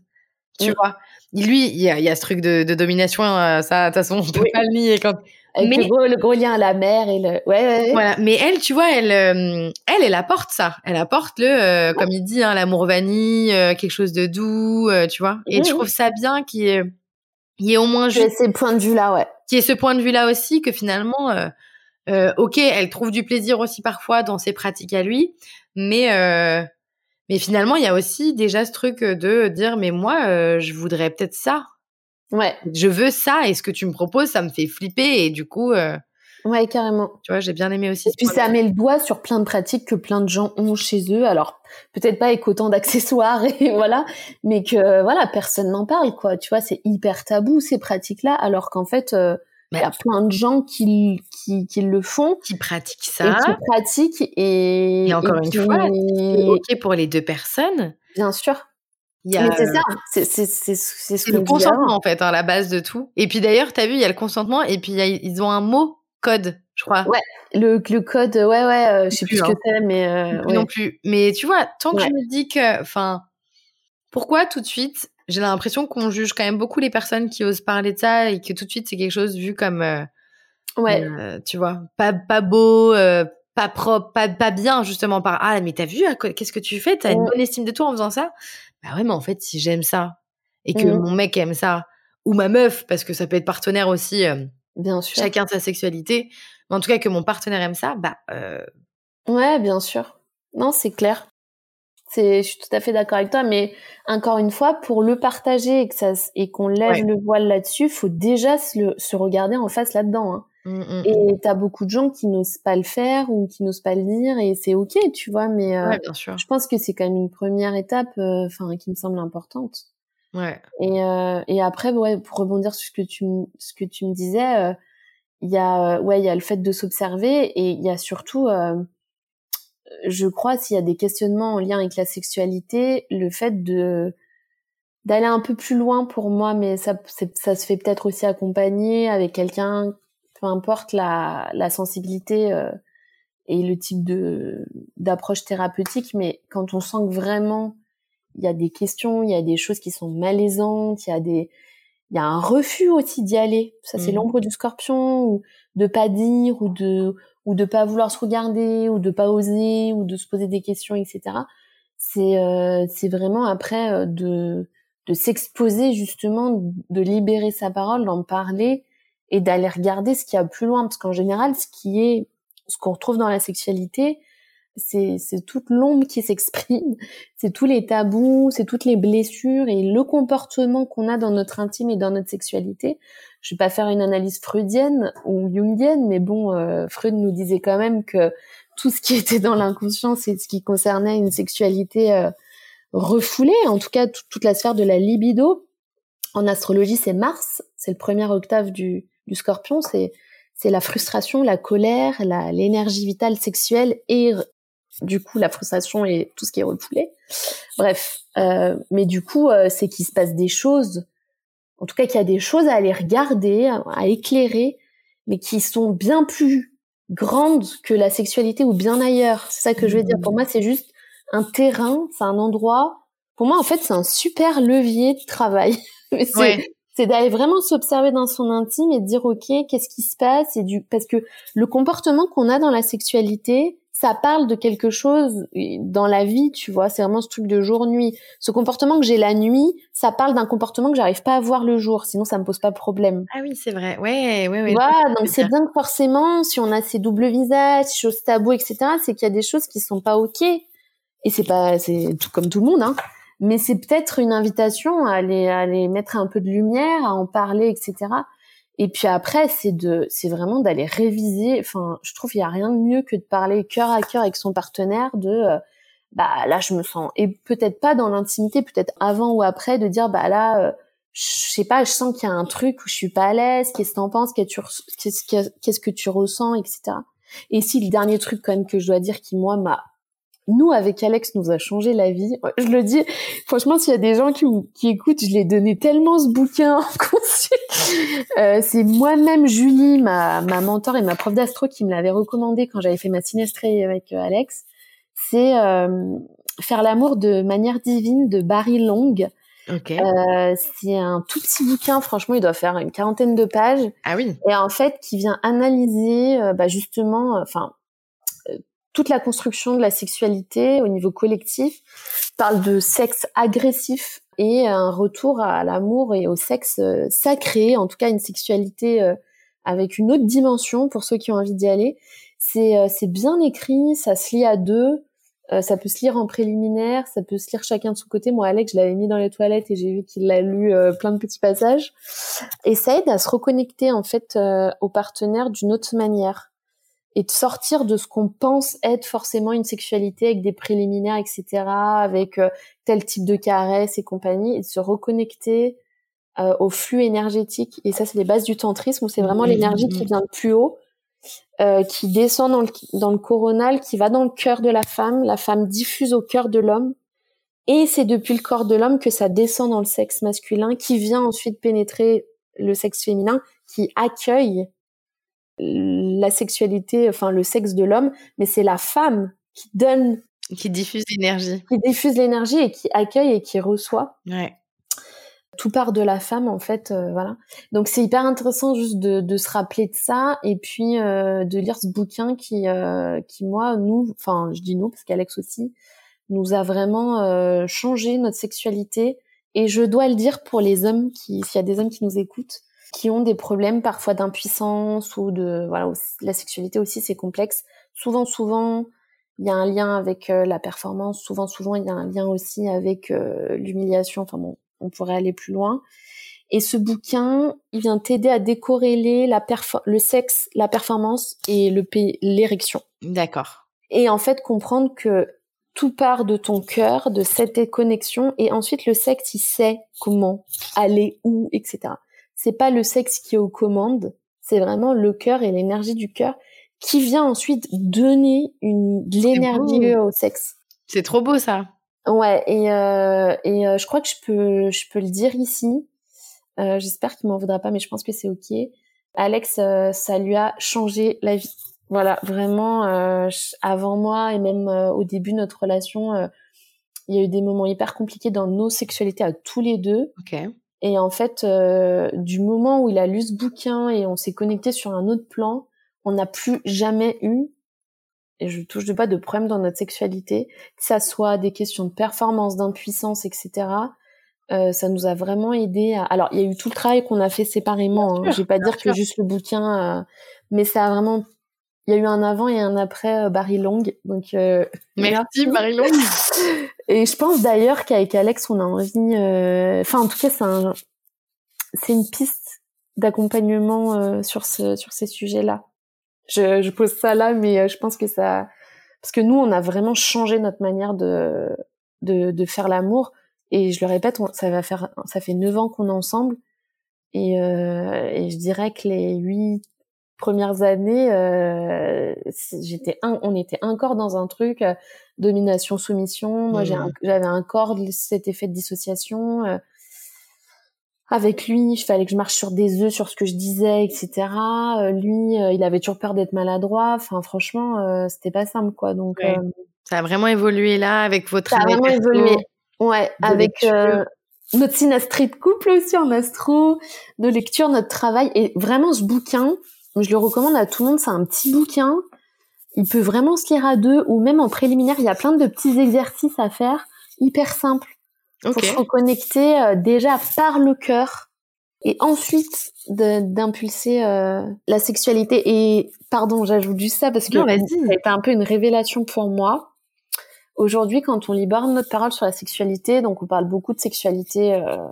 Tu vois. Lui, il y a, y a, ce truc de, de domination, euh, ça, de toute façon, on peut pas le nier quand. mais, le, gros, lien à la mère et le. Ouais, ouais, Voilà. Mais elle, tu vois, elle, euh, elle, elle apporte ça. Elle apporte le, comme il dit, hein, l'amour vanille, quelque chose de doux, tu vois. Et je trouve ça bien qui est il y a au moins juste ces points de vue là ouais. qui est ce point de vue là aussi que finalement euh, euh, ok elle trouve du plaisir aussi parfois dans ses pratiques à lui mais euh, mais finalement il y a aussi déjà ce truc de dire mais moi euh, je voudrais peut-être ça. Ouais. Je veux ça et ce que tu me proposes ça me fait flipper et du coup euh, Ouais, carrément. Tu vois, j'ai bien aimé aussi. Et puis ça met le doigt sur plein de pratiques que plein de gens ont chez eux. Alors peut-être pas avec autant d'accessoires [LAUGHS] et voilà, mais que voilà, personne n'en parle quoi. Tu vois, c'est hyper tabou ces pratiques-là, alors qu'en fait. Euh, il y a plein de gens qui, qui, qui, le font. Qui pratiquent ça. Et qui pratiquent. Et, et encore une fois, c'est OK pour les deux personnes. Bien sûr. Il y a... Mais c'est ça, c'est c'est ce le consentement en fait, hein, la base de tout. Et puis d'ailleurs, tu as vu, il y a le consentement et puis y a, ils ont un mot code je crois. Ouais, le, le code, ouais, ouais, euh, je sais plus, ce que hein. c'est, mais. Euh, Non plus. Mais tu vois, tant que je me dis que. Enfin, pourquoi tout de suite, j'ai l'impression qu'on juge quand même beaucoup les personnes qui osent parler de ça et que tout de suite, c'est quelque chose vu comme. Euh, ouais. Tu vois, pas, pas beau, pas propre, pas, pas bien, justement, par Ah, mais t'as vu, qu'est-ce que tu fais? T'as une bonne estime de toi en faisant ça? Bah ouais, mais en fait, si j'aime ça et que mmh. mon mec aime ça, ou ma meuf, parce que ça peut être partenaire aussi. Bien sûr. Chacun sa sexualité en tout cas que mon partenaire aime ça, bah. Euh... Ouais, bien sûr. Non, c'est clair. C'est, je suis tout à fait d'accord avec toi, mais encore une fois, pour le partager et que ça et qu'on lève le voile là-dessus, faut déjà se, se regarder en face là-dedans. Hein. Mmh, mmh, et mmh. t'as beaucoup de gens qui n'osent pas le faire ou qui n'osent pas le dire et c'est ok, tu vois. Mais euh, bien sûr. je pense que c'est quand même une première étape, euh, qui me semble importante. Ouais. Et, euh, et après, ouais, pour rebondir sur ce que tu, ce que tu me disais, euh, il y a ouais il y a le fait de s'observer et il y a surtout euh, je crois s'il y a des questionnements en lien avec la sexualité le fait de d'aller un peu plus loin pour moi mais ça ça se fait peut-être aussi accompagner avec quelqu'un peu importe la la sensibilité euh, et le type de d'approche thérapeutique mais quand on sent que vraiment il y a des questions il y a des choses qui sont malaisantes il y a des il y a un refus aussi d'y aller. Ça, c'est mmh. l'ombre du scorpion, ou de pas dire, ou de ou de pas vouloir se regarder, ou de pas oser, ou de se poser des questions, etc. C'est euh, c'est vraiment après euh, de de s'exposer justement, de libérer sa parole, d'en parler et d'aller regarder ce qu'il y a plus loin, parce qu'en général, ce qui est ce qu'on retrouve dans la sexualité, c'est toute l'ombre qui s'exprime, c'est tous les tabous, c'est toutes les blessures et le comportement qu'on a dans notre intime et dans notre sexualité. Je vais pas faire une analyse freudienne ou jungienne, mais bon, euh, Freud nous disait quand même que tout ce qui était dans l'inconscient, c'est ce qui concernait une sexualité euh, refoulée, en tout cas toute la sphère de la libido. En astrologie, c'est Mars, c'est le premier octave du, du Scorpion, c'est c'est la frustration, la colère, l'énergie vitale sexuelle et du coup la frustration et tout ce qui est refoulé. Bref, euh, mais du coup, euh, c'est qu'il se passe des choses, en tout cas qu'il y a des choses à aller regarder, à, éclairer, mais qui sont bien plus grandes que la sexualité ou bien ailleurs. C'est ça que je veux dire. Pour moi, c'est juste un terrain, c'est un endroit. Pour moi, en fait, c'est un super levier de travail. [LAUGHS] c'est d'aller vraiment s'observer dans son intime et de dire ok, qu'est-ce qui se passe? Et du parce que le comportement qu'on a dans la sexualité, ça parle de quelque chose dans la vie, tu vois. C'est vraiment ce truc de jour-nuit. Ce comportement que j'ai la nuit, ça parle d'un comportement que j'arrive pas à voir le jour. Sinon, ça me pose pas de problème. Ah oui, c'est vrai. Ouais, ouais, ouais. Voilà, donc c'est bien que forcément, si on a ces doubles visages, ces choses taboues, etc., c'est qu'il y a des choses qui sont pas ok. Et c'est pas, c'est tout comme tout le monde, hein. Mais c'est peut-être une invitation à aller, à aller mettre un peu de lumière, à en parler, etc. Et puis après, c'est de, c'est vraiment d'aller réviser. Enfin, je trouve qu'il y a rien de mieux que de parler cœur à cœur avec son partenaire de, euh, bah là, je me sens et peut-être pas dans l'intimité, peut-être avant ou après, de dire bah là, euh, je sais pas, je sens qu'il y a un truc où je suis pas à l'aise. Qu'est-ce que t'en penses Qu'est-ce que qu'est-ce que tu ressens, etc. Et si le dernier truc quand même que je dois dire qui moi m'a nous, avec Alex, nous a changé la vie. Je le dis, franchement, s'il y a des gens qui, qui écoutent, je l'ai donné tellement ce bouquin [LAUGHS] euh, c'est moi-même, Julie, ma, ma mentor et ma prof d'astro, qui me l'avait recommandé quand j'avais fait ma synestrée avec euh, Alex. C'est euh, Faire l'amour de manière divine de Barry Long. Okay. Euh, c'est un tout petit bouquin, franchement, il doit faire une quarantaine de pages. Ah oui. Et en fait, qui vient analyser, euh, bah justement, enfin, toute la construction de la sexualité au niveau collectif parle de sexe agressif et un retour à l'amour et au sexe euh, sacré, en tout cas une sexualité euh, avec une autre dimension pour ceux qui ont envie d'y aller. C'est euh, bien écrit, ça se lit à deux, ça peut se lire en préliminaire, ça peut se lire chacun de son côté. Moi, Alex, je l'avais mis dans les toilettes et j'ai vu qu'il l'a lu plein de petits passages. Et ça aide à se reconnecter en fait au partenaire d'une autre manière et de sortir de ce qu'on pense être forcément une sexualité avec des préliminaires, etc., avec euh, tel type de caresse et compagnie, et de se reconnecter euh, au flux énergétique. Et ça, c'est les bases du tantrisme, où c'est vraiment mmh, l'énergie qui mmh. vient de plus haut, euh, qui descend dans le, dans le coronal, qui va dans le cœur de la femme, la femme diffuse au cœur de l'homme, et c'est depuis le corps de l'homme que ça descend dans le sexe masculin, qui vient ensuite pénétrer le sexe féminin, qui accueille la sexualité, enfin le sexe de l'homme, mais c'est la femme qui donne, qui diffuse l'énergie, qui diffuse l'énergie et qui accueille et qui reçoit. Ouais. Tout part de la femme en fait, euh, voilà. Donc c'est hyper intéressant juste de, de, se rappeler de ça et puis euh, de lire ce bouquin qui, euh, qui moi, nous, enfin je dis nous parce qu'Alex aussi, nous a vraiment changé notre sexualité. Et je dois le dire pour les hommes qui, s'il y a des hommes qui nous écoutent, qui ont des problèmes parfois d'impuissance ou de voilà la sexualité aussi c'est complexe. Souvent souvent il y a un lien avec euh, la performance. Souvent souvent il y a un lien aussi avec euh, l'humiliation. Enfin bon on pourrait aller plus loin. Et ce bouquin il vient t'aider à décorréler la le sexe la performance et le l'érection. D'accord. Et en fait comprendre que tout part de ton cœur, de cette connexion, et ensuite le sexe, il sait comment aller, où, etc c'est pas le sexe qui est aux commandes, c'est vraiment le cœur et l'énergie du cœur qui vient ensuite donner une de l'énergie au sexe. C'est trop beau ça. Ouais et euh, et euh, je crois que je peux je peux le dire ici. Euh, J'espère qu'il m'en voudra pas, mais je pense que c'est ok. Alex, ça lui a changé la vie. Voilà, vraiment. Avant moi et même au début de notre relation, il y a eu des moments hyper compliqués dans nos sexualités à tous les deux. Ok. Et en fait, euh, du moment où il a lu ce bouquin et on s'est connecté sur un autre plan, on n'a plus jamais eu, et je touche de pas de problème dans notre sexualité, que ça soit des questions de performance, d'impuissance, etc. Euh, ça nous a vraiment aidé. À... Alors, il y a eu tout le travail qu'on a fait séparément. Hein. Je vais pas dire que juste le bouquin, euh... mais ça a vraiment il y a eu un avant et un après euh, Barry Long. Donc euh, [LAUGHS] merci Barry Long. [LAUGHS] et je pense d'ailleurs qu'avec Alex, on a envie. Euh, enfin, en tout cas, c'est un, c'est une piste d'accompagnement sur ce, sur ces sujets-là. Je, je pose ça là, mais je pense que ça, parce que nous, on a vraiment changé notre manière de de, de faire l'amour. Et je le répète, ça va faire, ça fait neuf ans qu'on est ensemble. Et, et je dirais que les huit premières années, euh, j'étais on était encore dans un truc euh, domination soumission. Moi, mmh. j'avais un, corps cet effet de dissociation. Euh, avec lui, il fallait que je marche sur des œufs sur ce que je disais, etc. lui, il avait toujours peur d'être maladroit. Enfin, franchement, c'était pas simple, quoi. Donc, ça a vraiment évolué là avec votre. Ça a vraiment évolué. Ouais, avec notre synastrie de couple aussi en astro, de lecture, notre travail et vraiment ce bouquin je le recommande à tout le monde. C'est un petit bouquin. Il peut vraiment se lire à deux ou même en préliminaire. Il y a plein de petits exercices à faire, hyper simples, pour se reconnecter euh, déjà par le cœur et ensuite d'impulser euh, la sexualité. Et pardon, j'ajoute juste ça parce que ça a été un peu une révélation pour moi. Aujourd'hui, quand on libère notre parole sur la sexualité, donc on parle beaucoup de sexualité euh,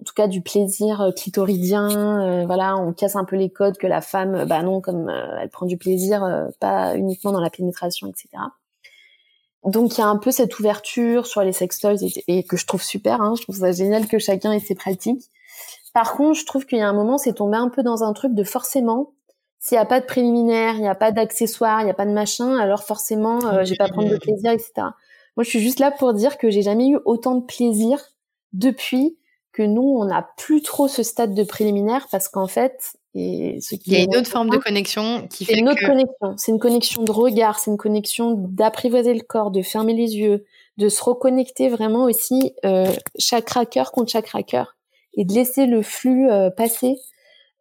en tout cas du plaisir euh, clitoridien. Euh, voilà, on casse un peu les codes que la femme, euh, bah non, comme elle prend du plaisir, pas uniquement dans la pénétration, etc. Donc il y a un peu cette ouverture sur les sextoys et, et que je trouve super. Hein, je trouve ça génial que chacun ait ses pratiques. Par contre, je trouve qu'il y a un moment, c'est tombé un peu dans un truc de forcément, s'il n'y a pas de préliminaire, il n'y a pas d'accessoires, il n'y a pas de machin, alors forcément, euh, je vais pas prendre de plaisir, etc. Moi, je suis juste là pour dire que j'ai jamais eu autant de plaisir depuis que nous, on n'a plus trop ce stade de préliminaire parce qu'en fait, et ce qui il y a une autre forme de connexion qui fait une autre connexion. C'est une connexion de regard, c'est une connexion d'apprivoiser le corps, de fermer les yeux, de se reconnecter vraiment aussi euh, chakra cœur contre chakra cœur et de laisser le flux euh, passer.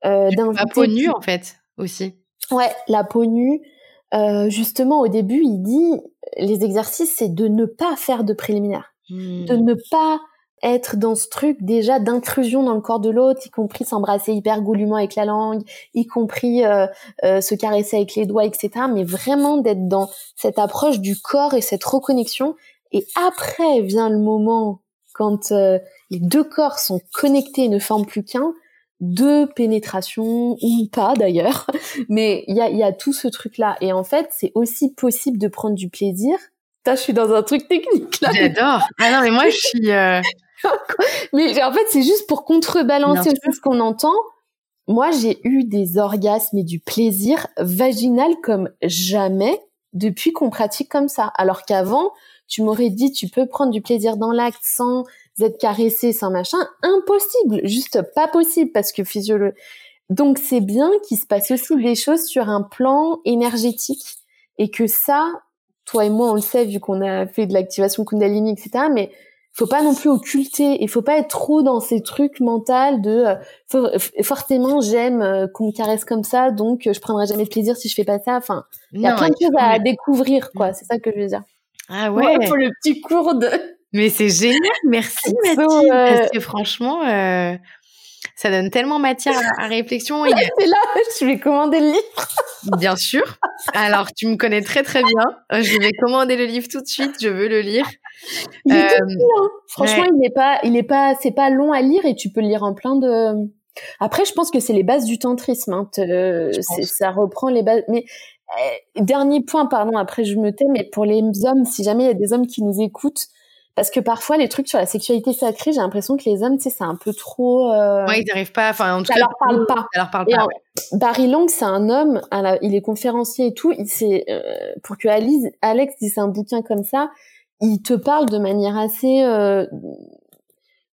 Euh, la peau nue en fait aussi. Ouais, la peau nue. Euh, justement, au début, il dit les exercices, c'est de ne pas faire de préliminaire, hmm. de ne pas être dans ce truc déjà d'intrusion dans le corps de l'autre, y compris s'embrasser hyper goulûment avec la langue, y compris euh, euh, se caresser avec les doigts, etc. Mais vraiment d'être dans cette approche du corps et cette reconnexion. Et après vient le moment quand euh, les deux corps sont connectés et ne forment plus qu'un, de pénétration ou pas d'ailleurs, [LAUGHS] mais il y a, y a tout ce truc-là. Et en fait, c'est aussi possible de prendre du plaisir je suis dans un truc technique là. J'adore. Ah non, mais moi, je suis. [LAUGHS] mais en fait, c'est juste pour contrebalancer ce qu'on entend. Moi, j'ai eu des orgasmes et du plaisir vaginal comme jamais depuis qu'on pratique comme ça. Alors qu'avant, tu m'aurais dit, tu peux prendre du plaisir dans l'acte sans être caressé, sans machin. Impossible. Juste pas possible parce que physiolo Donc c'est bien qu'il se passe aussi des choses sur un plan énergétique et que ça, toi et moi, on le sait vu qu'on a fait de l'activation Kundalini, etc. Mais faut pas non plus occulter il faut pas être trop dans ces trucs mentaux de euh, forcément j'aime euh, qu'on me caresse comme ça donc je prendrai jamais de plaisir si je fais pas ça enfin il y a plein de choses à découvrir quoi mm. c'est ça que je veux dire ah ouais, pour le petit cours de [LAUGHS] mais c'est génial merci Mathilde parce euh, que franchement euh, ça donne tellement matière à, réflexion. C'est là, [LAUGHS] je vais commander le livre. Bien sûr. Alors, tu me connais très très bien. Je vais commander le livre tout de suite. Je veux le lire. Il est tout euh, hein. Franchement, il n'est pas, il est pas, c'est pas long à lire et tu peux le lire en plein de. Après, je pense que c'est les bases du tantrisme. Hein. ça reprend les bases. Mais eh, dernier point, pardon. Après, je me tais. Mais pour les hommes, si jamais il y a des hommes qui nous écoutent, parce que parfois les trucs sur la sexualité sacrée, j'ai l'impression que les hommes, tu sais, c'est un peu trop. Euh... Ouais, ils n'arrivent pas. Enfin, en tout ça cas, leur parle pas. Ça leur parle pas. Barry Long, c'est un homme. Il est conférencier et tout. Il c'est euh, pour que Alice, Alex dise un bouquin comme ça, il te parle de manière assez euh,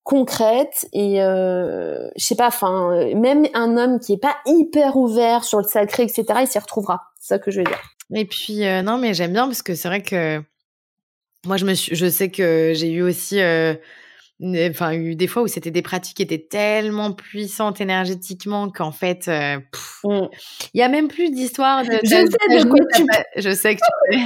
concrète et euh, je sais pas. Enfin, même un homme qui est pas hyper ouvert sur le sacré, etc., il s'y retrouvera. C'est ça que je veux dire. Et puis euh, non, mais j'aime bien parce que c'est vrai que moi, je me suis, je sais que j'ai eu aussi, euh, enfin, eu des fois où c'était des pratiques qui étaient tellement puissantes énergétiquement qu'en fait, euh, mmh. il y a même plus d'histoire de. Je sais de quoi tu. Je sais que tu.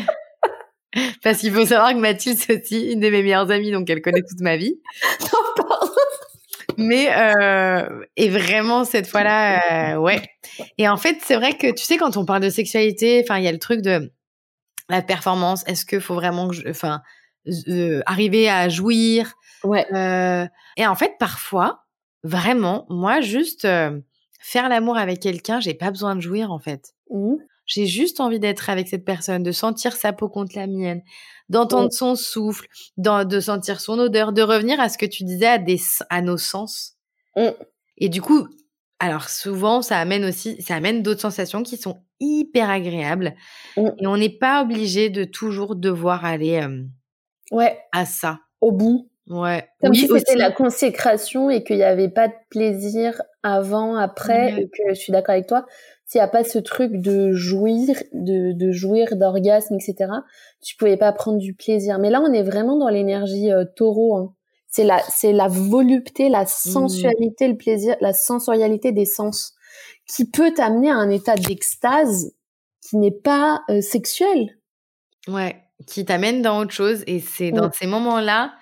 Parce qu'il faut savoir que Mathilde, c'est aussi une de mes meilleures amies, donc elle connaît toute ma vie. [LAUGHS] Mais euh, et vraiment cette fois-là, euh, ouais. Et en fait, c'est vrai que tu sais quand on parle de sexualité, enfin il y a le truc de la performance Est-ce qu'il faut vraiment, enfin, euh, arriver à jouir? Ouais. Euh, et en fait, parfois, vraiment, moi, juste faire l'amour avec quelqu'un, j'ai pas besoin de jouir en fait. Mmh. J'ai juste envie d'être avec cette personne, de sentir sa peau contre la mienne, d'entendre mmh. son souffle, de sentir son odeur, de revenir à ce que tu disais, à, des, à nos sens. Mmh. Et du coup, alors souvent, ça amène aussi, ça amène d'autres sensations qui sont hyper agréables. Mmh. Et on n'est pas obligé de toujours devoir aller ouais. à ça. Au bout. Ouais. Comme si c'était la consécration et qu'il n'y avait pas de plaisir avant, après, et que je suis d'accord avec toi. S'il n'y a pas ce truc de jouir, de, de jouir d'orgasme, etc., tu pouvais pas prendre du plaisir. Mais là, on est vraiment dans l'énergie euh, taureau. Hein c'est la c'est la volupté, la mmh. sensualité, le plaisir, la sensorialité des sens qui peut t'amener à un état d'extase qui n'est pas euh, sexuel. Ouais, qui t'amène dans autre chose et c'est dans ces moments-là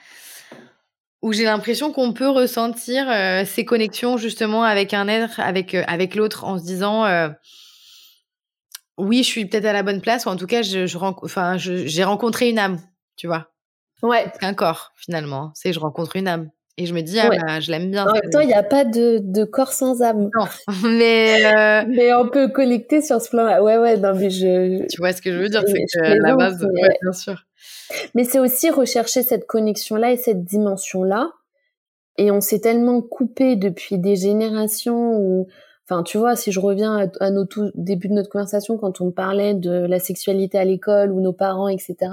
où j'ai l'impression qu'on peut ressentir euh, ces connexions justement avec un être, avec euh, avec l'autre, en se disant oui, je suis peut-être à la bonne place ou en tout cas, je, je enfin, j'ai rencontré une âme, tu vois. Ouais. Un corps, finalement. C'est je rencontre une âme. Et je me dis, ah bah, je l'aime bien. En même temps, il n'y a pas de, de, corps sans âme. Non, [LAUGHS] mais... Euh... mais on peut connecter sur ce plan-là. Ouais, ouais, non, mais je... Tu vois ce que je veux dire, c'est que la base, ouais, bien sûr. Mais c'est aussi rechercher cette connexion-là et cette dimension-là. Et on s'est tellement coupé depuis des générations où... Enfin, tu vois, si je reviens à, nos tout début de notre conversation, quand on parlait de la sexualité à l'école ou nos parents, etc.,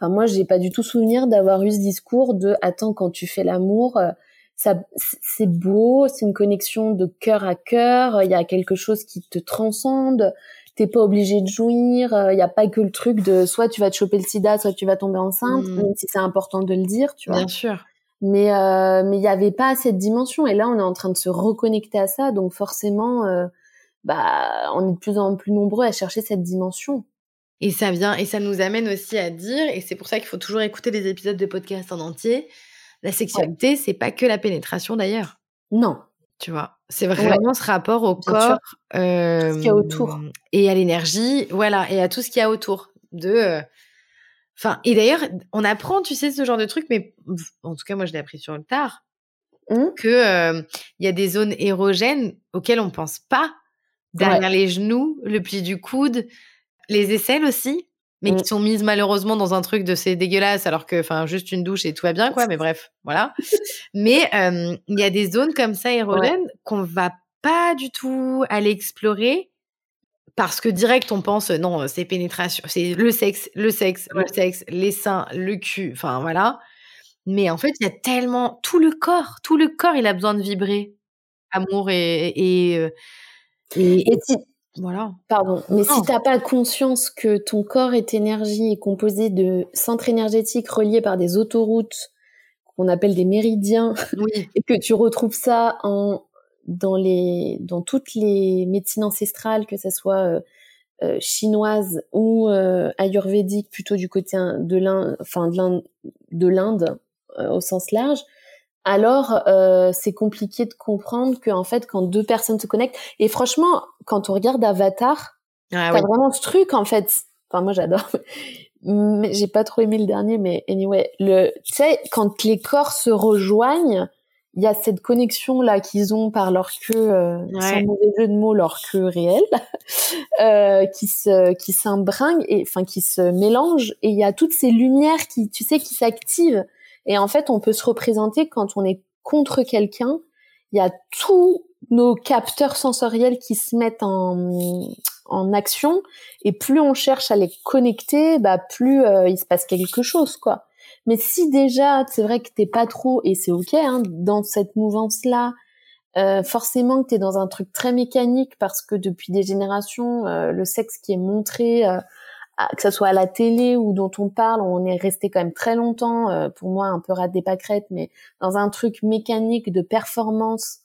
Enfin, moi, j'ai pas du tout souvenir d'avoir eu ce discours de attends quand tu fais l'amour, euh, ça c'est beau, c'est une connexion de cœur à cœur, il y a quelque chose qui te transcende, t'es pas obligé de jouir, il y a pas que le truc de soit tu vas te choper le sida, soit tu vas tomber enceinte, mmh. même si c'est important de le dire, tu vois. Bien sûr. Mais euh, mais il y avait pas cette dimension et là on est en train de se reconnecter à ça, donc forcément euh, bah on est de plus en plus nombreux à chercher cette dimension. Et ça vient, et ça nous amène aussi à dire, et c'est pour ça qu'il faut toujours écouter les épisodes de podcast en entier. La sexualité, c'est pas que la pénétration d'ailleurs. Non. Tu vois, c'est vraiment ce rapport au corps, euh, ce qu'il y a autour, et à l'énergie, voilà, et à tout ce qu'il y a autour de. Euh, enfin, et d'ailleurs, on apprend, tu sais, ce genre de truc, mais en tout cas, moi, je l'ai appris sur le tard, mmh. que euh, il y a des zones érogènes auxquelles on pense pas. Derrière les genoux, le pli du coude, les aisselles aussi, mais qui mmh. sont mises malheureusement dans un truc de c'est dégueulasse, alors que, enfin, juste une douche et tout va bien, quoi. Mais bref, voilà. [LAUGHS] mais il y a des zones comme ça érogènes qu'on va pas du tout aller explorer parce que direct on pense non, c'est pénétration, c'est le sexe, le sexe, le sexe, les seins, le cul, enfin voilà. Mais en fait, il y a tellement tout le corps, tout le corps, il a besoin de vibrer, amour et, et Et, si, voilà. Pardon. Mais si t'as pas conscience que ton corps et énergie est composé de centres énergétiques reliés par des autoroutes qu'on appelle des méridiens, [LAUGHS] et que tu retrouves ça en dans les dans toutes les médecines ancestrales, que ce soit euh, euh, chinoise ou euh, ayurvédique, plutôt du côté de l'Inde, enfin de l'Inde au sens large, alors euh, c'est compliqué de comprendre que en fait quand deux personnes se connectent et franchement quand on regarde Avatar ah, t'as vraiment ce truc en fait. Enfin moi j'adore. [LAUGHS] Mais j'ai pas trop aimé le dernier mais anyway le tu sais quand les corps se rejoignent il y a cette connexion là qu'ils ont par leur queue euh, sans mauvais jeu de mots leur queue réelle [LAUGHS] euh, qui se qui et enfin qui se mélange et il y a toutes ces lumières qui tu sais qui s'activent et en fait, on peut se représenter quand on est contre quelqu'un. Il y a tous nos capteurs sensoriels qui se mettent en, en action. Et plus on cherche à les connecter, bah plus euh, il se passe quelque chose, quoi. Mais si déjà, c'est vrai que t'es pas trop, et c'est ok, hein, dans cette mouvance-là, euh, forcément que t'es dans un truc très mécanique parce que depuis des générations, euh, le sexe qui est montré que ce soit à la télé ou dont on parle, on est resté quand même très longtemps, euh, pour moi un peu rat des pâquerettes, mais dans un truc mécanique de performance.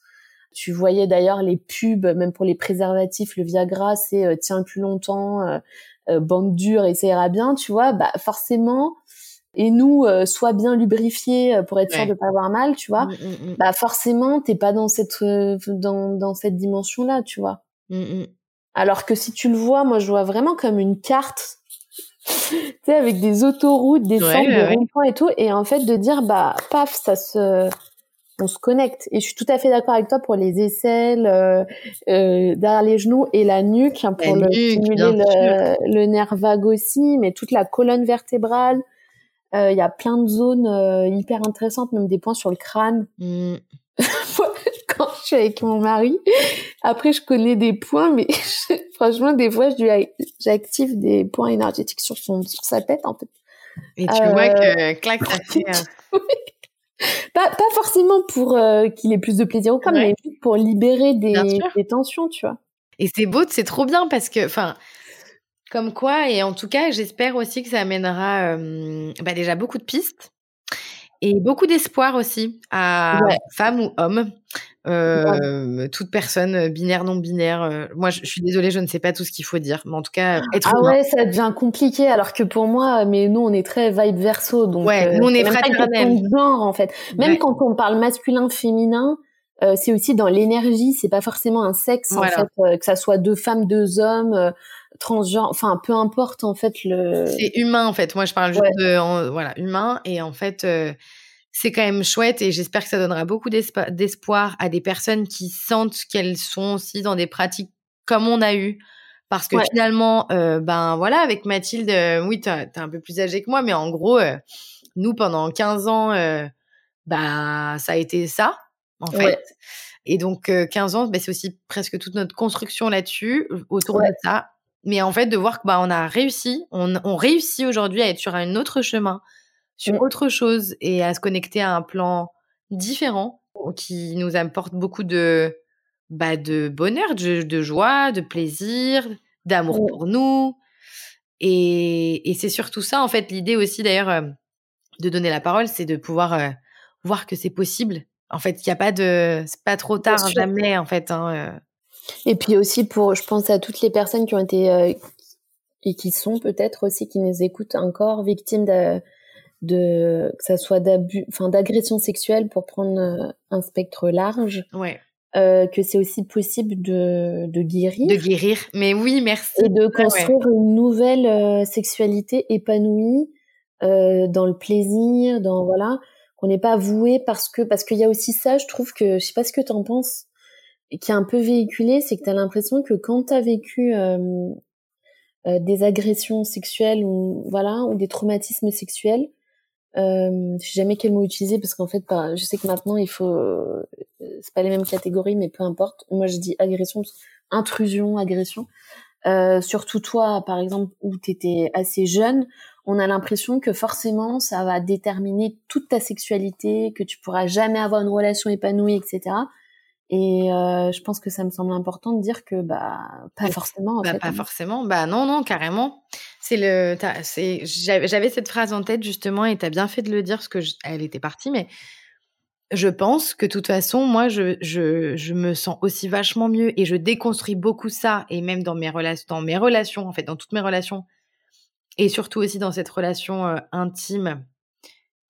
Tu voyais d'ailleurs les pubs, même pour les préservatifs, le Viagra, c'est euh, tiens plus longtemps, euh, bande dure et ça ira bien, tu vois. Bah forcément, et nous, soit bien lubrifié pour être sûr de pas avoir mal, tu vois. Mmh, mmh, mmh. Bah forcément, t'es pas dans cette dans dans cette dimension-là, tu vois. Alors que si tu le vois, moi je vois vraiment comme une carte tu sais, avec des autoroutes, des centres de ronds-points et tout, et en fait de dire bah paf, ça se, on se connecte. Et je suis tout à fait d'accord avec toi pour les aisselles, euh, euh, derrière les genoux et la nuque hein, pour le, stimuler le, le, nerf vague aussi, mais toute la colonne vertébrale. Euh, il y a plein de zones hyper intéressantes, même des points sur le crâne. [LAUGHS] Mmh. Suis avec mon mari. Après, je connais des points, mais [LAUGHS] franchement, des fois, j'active des points énergétiques sur son, sur sa tête, en fait. Et tu vois que, euh, clac, ça [LAUGHS] fait. Euh, [LAUGHS] pas, pas forcément pour euh, qu'il ait plus de plaisir ou quoi, mais juste pour libérer des, des tensions, tu vois. Et c'est beau, c'est trop bien parce que, enfin, comme quoi, et en tout cas, j'espère aussi que ça amènera bah déjà beaucoup de pistes et beaucoup d'espoir aussi à femmes ou hommes euh, toute personne binaire, non binaire. Euh, moi, je, suis désolée, je ne sais pas tout ce qu'il faut dire, mais en tout cas, être Ah ouais, ça devient compliqué. Alors que pour moi, mais nous, on est très vibe verso, donc ouais, euh, nous on est fraternel. Genre en fait, même quand on parle masculin, féminin, euh, c'est aussi dans l'énergie. C'est pas forcément un sexe en fait, que ça soit deux femmes, deux hommes. transgenre, enfin peu importe en fait le. C'est humain en fait. Moi je parle juste de voilà humain et en fait c'est quand même chouette et j'espère que ça donnera beaucoup d'espoir à des personnes qui sentent qu'elles sont aussi dans des pratiques comme on a eu. Parce que finalement, euh, ben voilà, avec Mathilde, euh, oui, t'es un peu plus âgée que moi, mais en gros, euh, nous, pendant 15 ans, bah ça a été ça, en fait. Et donc, 15 ans, bah, c'est aussi presque toute notre construction là-dessus, autour de ça. Mais en fait, de voir que bah, on a réussi, on, on réussit aujourd'hui à être sur un autre chemin, sur mmh. autre chose et à se connecter à un plan différent qui nous apporte beaucoup de, bah, de bonheur, de, joie, de plaisir, d'amour pour nous. Et, et c'est surtout ça, en fait, l'idée aussi d'ailleurs euh, de donner la parole, c'est de pouvoir euh, voir que c'est possible. En fait, il n'y a pas de, c'est pas trop tard, jamais, en fait. Hein, euh. Et puis aussi pour, je pense à toutes les personnes qui ont été et qui sont peut-être aussi qui nous écoutent encore victimes de, de que ça soit d'abus, enfin d'agression sexuelle pour prendre euh, un spectre large. Ouais. Euh, que c'est aussi possible de, de guérir. De guérir, mais oui, merci. Et de construire une nouvelle euh, sexualité épanouie euh, dans le plaisir, dans voilà, qu'on n'est pas voué parce que parce qu'il y a aussi ça, je trouve que je sais pas ce que tu en penses, qui est un peu véhiculé, c'est que tu as l'impression que quand tu as vécu euh, des agressions sexuelles ou voilà ou des traumatismes sexuels, euh, je sais jamais quel mot utiliser parce qu'en fait, je sais que maintenant il faut, euh, c'est pas les mêmes catégories, mais peu importe. Moi, je dis agression, intrusion, agression. Euh, surtout toi, par exemple, où tu étais assez jeune, on a l'impression que forcément ça va déterminer toute ta sexualité, que tu pourras jamais avoir une relation épanouie, etc. Et euh, je pense que ça me semble important de dire que bah pas forcément. En bah, fait, pas hein. forcément. Bah non, non, carrément. C'est le. C'est. J'avais cette phrase en tête justement, et t'as bien fait de le dire parce que elle était partie, mais je pense que de toute façon, moi, je, je, je me sens aussi vachement mieux et je déconstruis beaucoup ça, et même dans mes relations, dans mes relations, en fait, dans toutes mes relations, et surtout aussi dans cette relation euh, intime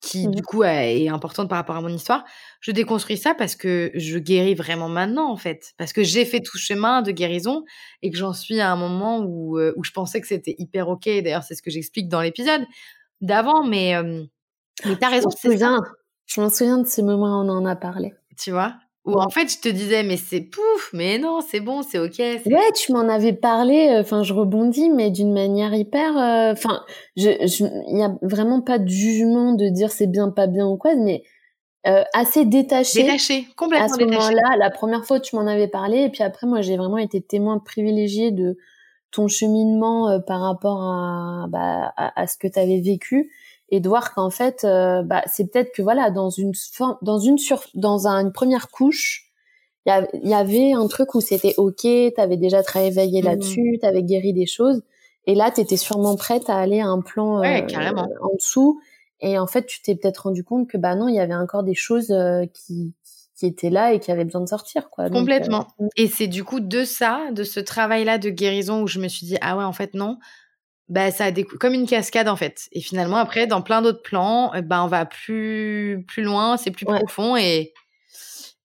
qui Mmh du coup est importante par rapport à mon histoire, je déconstruis ça parce que je guéris vraiment maintenant en fait, parce que j'ai fait tout chemin de guérison et que j'en suis à un moment où, euh, où je pensais que c'était hyper ok. D'ailleurs, c'est ce que j'explique dans l'épisode d'avant, mais, euh, mais t'as raison. Je m'en souviens de ces moments où on en a parlé. Tu vois? Ou en fait, je te disais, mais c'est pouf, mais non, c'est bon, c'est ok. Ouais, tu m'en avais parlé. Euh, enfin, je rebondis, mais d'une manière hyper. Euh, enfin, je, il y a vraiment pas de jugement de dire c'est bien, pas bien ou quoi, mais euh, assez détaché. Détaché, complètement À ce moment-là, la première fois, tu m'en avais parlé, et puis après, moi, j'ai vraiment été témoin privilégié de ton cheminement euh, par rapport à, bah, à, à ce que tu avais vécu et de voir qu'en fait, euh, bah, c'est peut-être que voilà, dans une dans une sur, dans une première couche, il y, avait un truc où c'était ok, t'avais déjà travaillé mmh. là-dessus, t'avais guéri des choses, et là, t'étais sûrement prête à aller à un plan ouais, euh, en dessous, et en fait, tu t'es peut-être rendu compte que bah non, il y avait encore des choses euh, qui qui étaient là et qui avaient besoin de sortir quoi. Complètement. Donc, et c'est du coup de ça, de ce travail-là de guérison où je me suis dit ah ouais en fait non, bah ça a des comme une cascade en fait. Et finalement après dans plein d'autres plans, bah on va plus plus loin, c'est plus profond et,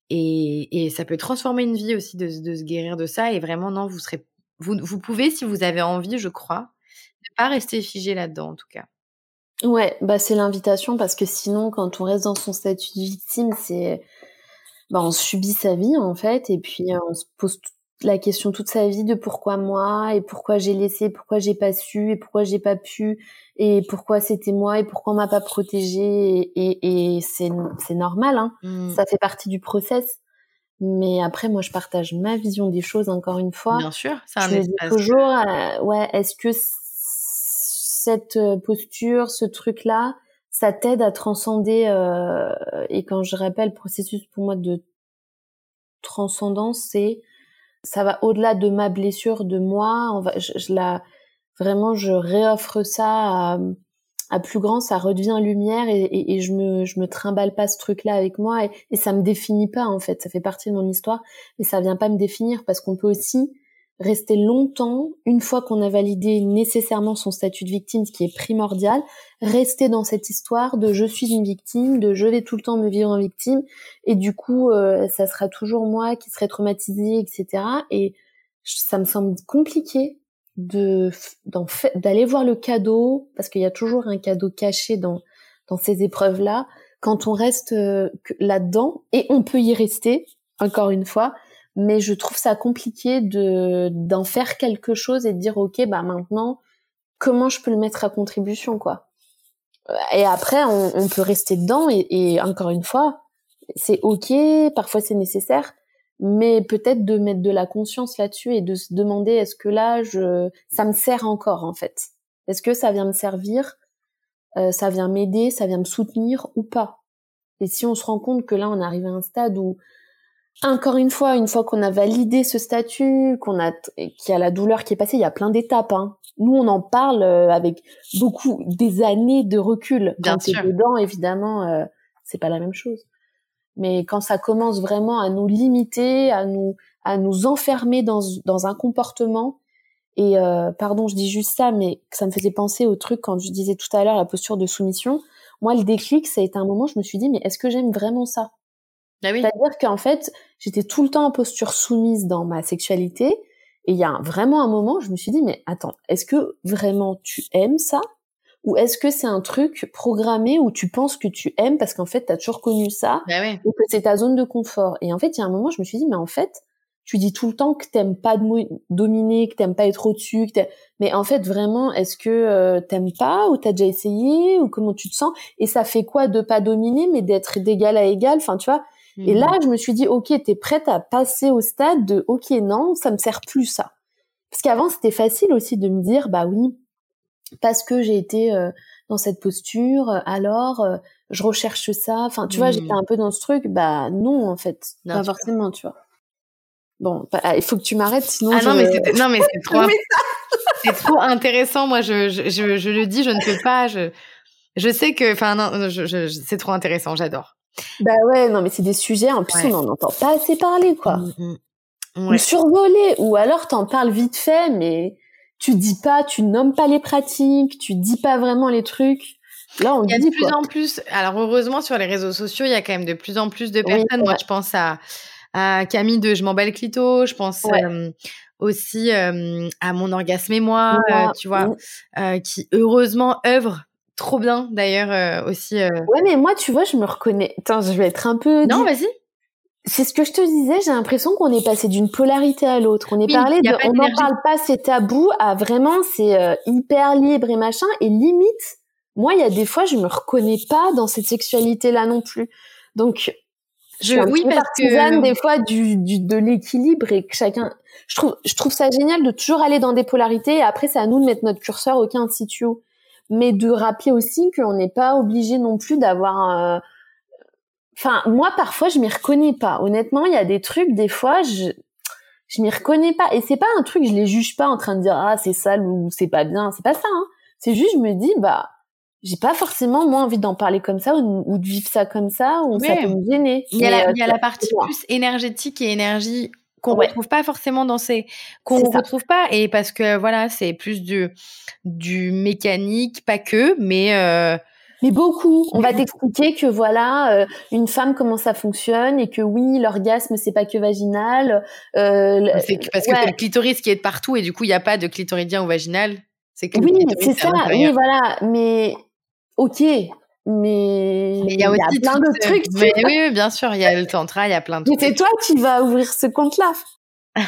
et et ça peut transformer une vie aussi de, de se guérir de ça et vraiment non vous serez vous vous pouvez si vous avez envie je crois ne pas rester figé là-dedans en tout cas. Ouais, bah c'est l'invitation parce que sinon quand on reste dans son statut de victime, c'est bah on subit sa vie en fait et puis on se pose la question toute sa vie de pourquoi moi et pourquoi j'ai laissé, pourquoi j'ai pas su et pourquoi j'ai pas pu et pourquoi c'était moi et pourquoi on m'a pas protégé et, et, c'est c'est normal hein. Mmh. Ça fait partie du process. Mais après moi je partage ma vision des choses encore une fois. Bien sûr, un je dis toujours euh, ouais, est-ce que cette euh, posture, ce truc là, ça t'aide à transcender euh, et quand je rappelle le processus pour moi de transcendance, c'est ça va au-delà de ma blessure, de moi. On va, je, la, vraiment, je réoffre ça à, à, plus grand, ça redevient lumière et, et, et, je me, je me trimballe pas ce truc-là avec moi et, et ça me définit pas en fait. Ça fait partie de mon histoire, mais ça vient pas me définir parce qu'on peut aussi rester longtemps, une fois qu'on a validé nécessairement son statut de victime, ce qui est primordial, rester dans cette histoire de je suis une victime, de je vais tout le temps me vivre en victime, et du coup, euh, ça sera toujours moi qui serai traumatisée, etc. Et ça me semble compliqué de d'aller voir le cadeau, parce qu'il y a toujours un cadeau caché dans dans ces épreuves-là, quand on reste euh, là-dedans, et on peut y rester, encore une fois, mais je trouve ça compliqué de d'en faire quelque chose et de dire ok bah maintenant comment je peux le mettre à contribution quoi? Et après on, peut rester dedans et, et encore une fois c'est ok parfois c'est nécessaire mais peut-être de mettre de la conscience là-dessus et de se demander est-ce que là je ça me sert encore en fait? Est-ce que ça vient me servir? Euh, ça vient m'aider ça vient me soutenir ou pas? Et si on se rend compte que là on arrive à un stade où encore une fois, une fois qu'on a validé ce statut, qu'on a, qu'il y a la douleur qui est passée, il y a plein d'étapes. Hein. Nous, on en parle euh, avec beaucoup des années de recul. Bien quand sûr. dedans, évidemment, euh, c'est pas la même chose. Mais quand ça commence vraiment à nous limiter, à nous, à nous enfermer dans, dans un comportement, et euh, pardon, je dis juste ça, mais ça me faisait penser au truc quand je disais tout à l'heure la posture de soumission. Moi, le déclic, ça a été un moment, je me suis dit, mais est-ce que j'aime vraiment ça? Ah oui. C'est-à-dire qu'en fait, j'étais tout le temps en posture soumise dans ma sexualité. Et il y a vraiment un moment, je me suis dit, mais attends, est-ce que vraiment tu aimes ça? Ou est-ce que c'est un truc programmé où tu penses que tu aimes parce qu'en fait, tu as toujours connu ça bah oui. et que c'est ta zone de confort? Et en fait, il y a un moment, je me suis dit, mais en fait, tu dis tout le temps que t'aimes pas dominer, que t'aimes pas être au-dessus, que mais en fait vraiment, est-ce que euh, t'aimes pas ou t'as déjà essayé ou comment tu te sens? Et ça fait quoi de pas dominer, mais d'être d'égal à égal? Enfin, tu vois, et là, mhm. je me suis dit, ok, t'es prête à passer au stade de, ok, non, ça me sert plus ça. Parce qu'avant, c'était facile aussi de me dire, bah oui, parce que j'ai été euh, dans cette posture, alors je recherche ça. Enfin, tu vois, j'étais Mmh. un peu dans ce truc. Bah non, en fait, Non, pas forcément, tu vois. Bon, bah, il faut que tu m'arrêtes, sinon. Ah non, mais c'est non, mais c'est [LAUGHS] trop, c'est trop intéressant. Moi, je, je, je, je le dis, je ne peux pas. Je, je sais que, enfin, non, c'est trop intéressant. J'adore. Bah ouais, non, mais c'est des sujets. En plus, Ouais. on n'en entend pas assez parler, quoi. Mm. Ou survoler, ou alors t'en parles vite fait, mais tu dis pas, tu nommes pas les pratiques, tu dis pas vraiment les trucs. Là, on Il y a dit de plus quoi. en plus. Alors heureusement sur les réseaux sociaux, il y a quand même de plus en plus de personnes. Moi, je pense à, à Camille de Je m'en bats le clito. Je pense Ouais. euh, aussi euh, à mon orgasme et moi, euh, tu vois, euh, qui heureusement œuvre trop bien d'ailleurs euh, aussi. euh. Ouais, mais moi, tu vois, je me reconnais. Attends, je vais être un peu. Non, vas-y. C'est ce que je te disais. J'ai l'impression qu'on est passé d'une polarité à l'autre. On est Oui, parlé de, on n'en parle pas, c'est tabou, à vraiment, c'est euh, hyper libre et machin. Et limite, moi, il y a des fois, je me reconnais pas dans cette sexualité-là non plus. Donc, je suis un oui, peu parce partisane que- des fois du, du de l'équilibre et que chacun. Je trouve, je trouve ça génial de toujours aller dans des polarités. Et après, c'est à nous de mettre notre curseur aucun situ. Mais de rappeler aussi qu'on n'est pas obligé non plus d'avoir. euh, Enfin, moi, parfois, je m'y reconnais pas. Honnêtement, il y a des trucs, des fois, je, je m'y reconnais pas. Et c'est pas un truc, je les juge pas en train de dire, ah, c'est sale ou c'est pas bien. C'est pas ça, hein. C'est juste, je me dis, bah, j'ai pas forcément, moi, envie d'en parler comme ça ou, ou de vivre ça comme ça ou ça Ouais. peut me gêner. Il y a la, euh, il y a c'est- la partie plus énergétique et énergie qu'on Ouais. retrouve pas forcément dans ces qu'on retrouve pas et parce que voilà c'est plus du du mécanique pas que mais euh, Mais beaucoup. On va t'expliquer que voilà, euh, une femme comment ça fonctionne et que oui, l'orgasme c'est pas que vaginal. Euh, que- parce que ouais. c'est le clitoris qui est de partout et du coup il y a pas de clitoridien ou vaginal c'est que Oui, c'est ça. Oui, voilà. Mais ok. Mais Mais il y a aussi plein euh, trucs. mais oui, oui, bien sûr il y a le tantra il y a plein de Mais c'est toi qui vas ouvrir ce compte-là. [LAUGHS]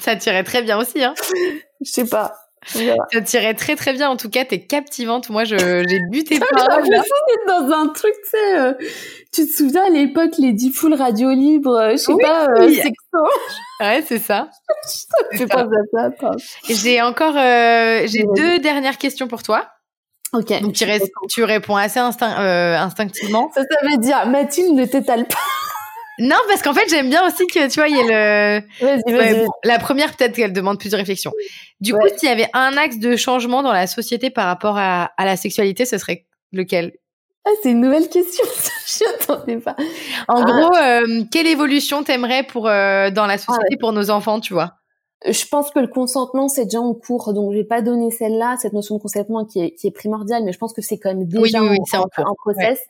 Ça tirait très bien aussi hein Je sais pas. Voilà. ça tirait très très bien en tout cas t'es captivante moi j'ai bu tes [LAUGHS] J'ai paroles d'être dans un truc, tu sais. euh, tu te souviens à l'époque, les 10 foules radio libre, euh, je sais Oui. pas, euh, [LAUGHS] sexto. ouais c'est ça Je sais pas ça, j'ai encore euh, j'ai deux dernières questions pour toi Ok. Donc tu, tu réponds assez instinct- euh, instinctivement. Ça, ça veut dire, Mathilde, ne t'étale pas. Non, parce qu'en fait, j'aime bien aussi que tu vois, il y ait le. Vas-y, Ouais, vas-y. la première, peut-être qu'elle demande plus de réflexion. Du coup, s'il y avait un axe de changement dans la société par rapport à, à la sexualité, ce serait lequel? Ah, c'est une nouvelle question. [LAUGHS] Je n'attendais pas. En Ah. gros, euh, quelle évolution t'aimerais pour euh, dans la société pour nos enfants, tu vois? Je pense que le consentement, c'est déjà en cours, donc je vais pas donner celle-là, cette notion de consentement qui est, qui est primordiale, mais je pense que c'est quand même déjà Oui, en, process.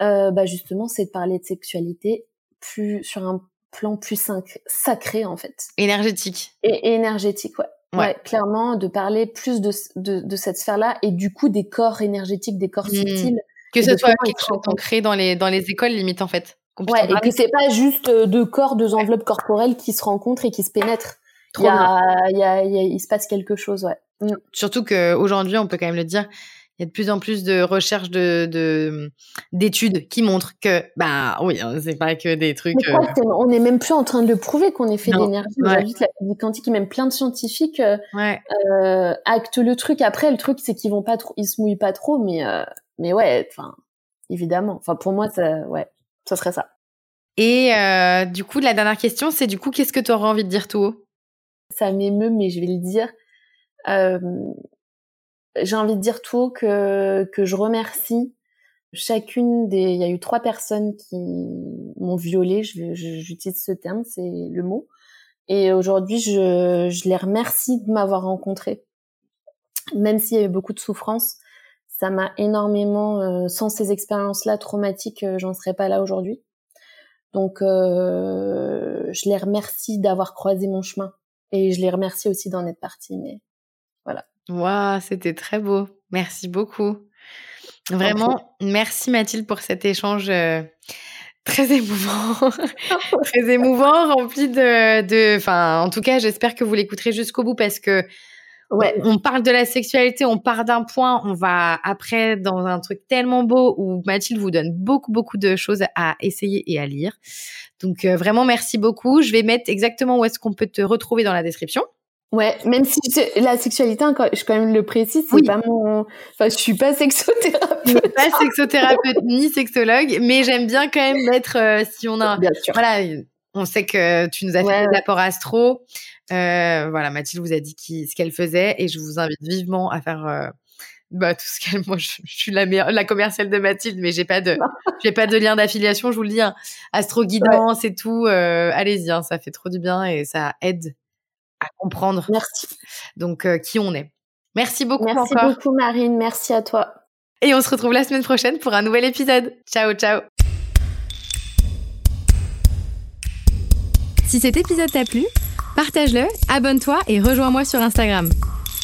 Euh, bah justement, c'est de parler de sexualité plus sur un plan plus sac- sacré en fait Énergétique. et, et énergétique, ouais. Ouais. ouais. clairement, de parler plus de, de, de cette sphère-là et du coup des corps énergétiques, des corps Mhm. subtils. Que ce soit quelque se chose ancré dans les, dans les écoles, limite, en fait. Ouais, et que c'est pas juste euh, deux corps, deux enveloppes corporelles qui se rencontrent et qui se pénètrent. Il Trop y bien. a, il y a, il y a- il se passe quelque chose, ouais. Mm. Surtout qu'aujourd'hui, on peut quand même le dire, il y a de plus en plus de recherches de de- d'études qui montrent que, bah oui, hein, c'est pas que des trucs. Euh, on n'est même plus en train de le prouver qu'on est fait d'énergie. ouais. La physique quantique et même plein de scientifiques euh, ouais. euh, actent le truc. Après, le truc, c'est qu'ils vont pas trop, ils se mouillent pas trop, mais euh, mais ouais, enfin, évidemment. Enfin, pour moi, ça, ouais, ça serait ça. Et du coup, la dernière question, c'est du coup, qu'est-ce que tu aurais envie de dire tout haut Ça m'émeut, mais je vais le dire. Euh, J'ai envie de dire tout haut que que je remercie chacune des. Il y a eu trois personnes qui m'ont violée. J'utilise ce terme, c'est le mot. Et aujourd'hui, je, je les remercie de m'avoir rencontrée. Même s'il y a eu beaucoup de souffrance, ça m'a énormément, euh, sans ces expériences-là traumatiques, euh, j'en serais pas là aujourd'hui. Donc, euh, je les remercie d'avoir croisé mon chemin. Et je les remercie aussi d'en être partie. Mais Waouh, c'était très beau. Merci beaucoup. Vraiment, merci Mathilde pour cet échange euh, [LAUGHS] très émouvant, [LAUGHS] très émouvant, rempli de, de, enfin, en tout cas, j'espère que vous l'écouterez jusqu'au bout parce que ouais, on parle de la sexualité, on part d'un point, on va après dans un truc tellement beau où Mathilde vous donne beaucoup, beaucoup de choses à essayer et à lire. Donc euh, vraiment, merci beaucoup. Je vais mettre exactement où est-ce qu'on peut te retrouver dans la description. Ouais, même si la sexualité, je quand même le précise, c'est pas mon. Enfin, je suis pas sexothérapeute. pas sexothérapeute ni sexologue, mais j'aime bien quand même mettre euh, si on a. Bien sûr. Voilà, on sait que tu nous as fait des apports astro. Euh, voilà, Mathilde vous a dit qui, ce qu'elle faisait et je vous invite vivement à faire. Euh, bah tout ce qu'elle [LAUGHS] moi je, suis la meilleure la commerciale de Mathilde mais j'ai pas de [LAUGHS] j'ai pas de lien d'affiliation je vous le dis hein. astro guidance et tout euh, allez-y hein, ça fait trop du bien et ça aide à comprendre. Merci. [LAUGHS] Donc, qui on est. Merci beaucoup merci encore. Merci beaucoup, Marine. Merci à toi. Et on se retrouve la semaine prochaine pour un nouvel épisode. Ciao, ciao. Si cet épisode t'a plu, partage-le, abonne-toi et rejoins-moi sur Instagram.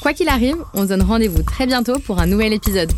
Quoi qu'il arrive, on se donne rendez-vous très bientôt pour un nouvel épisode.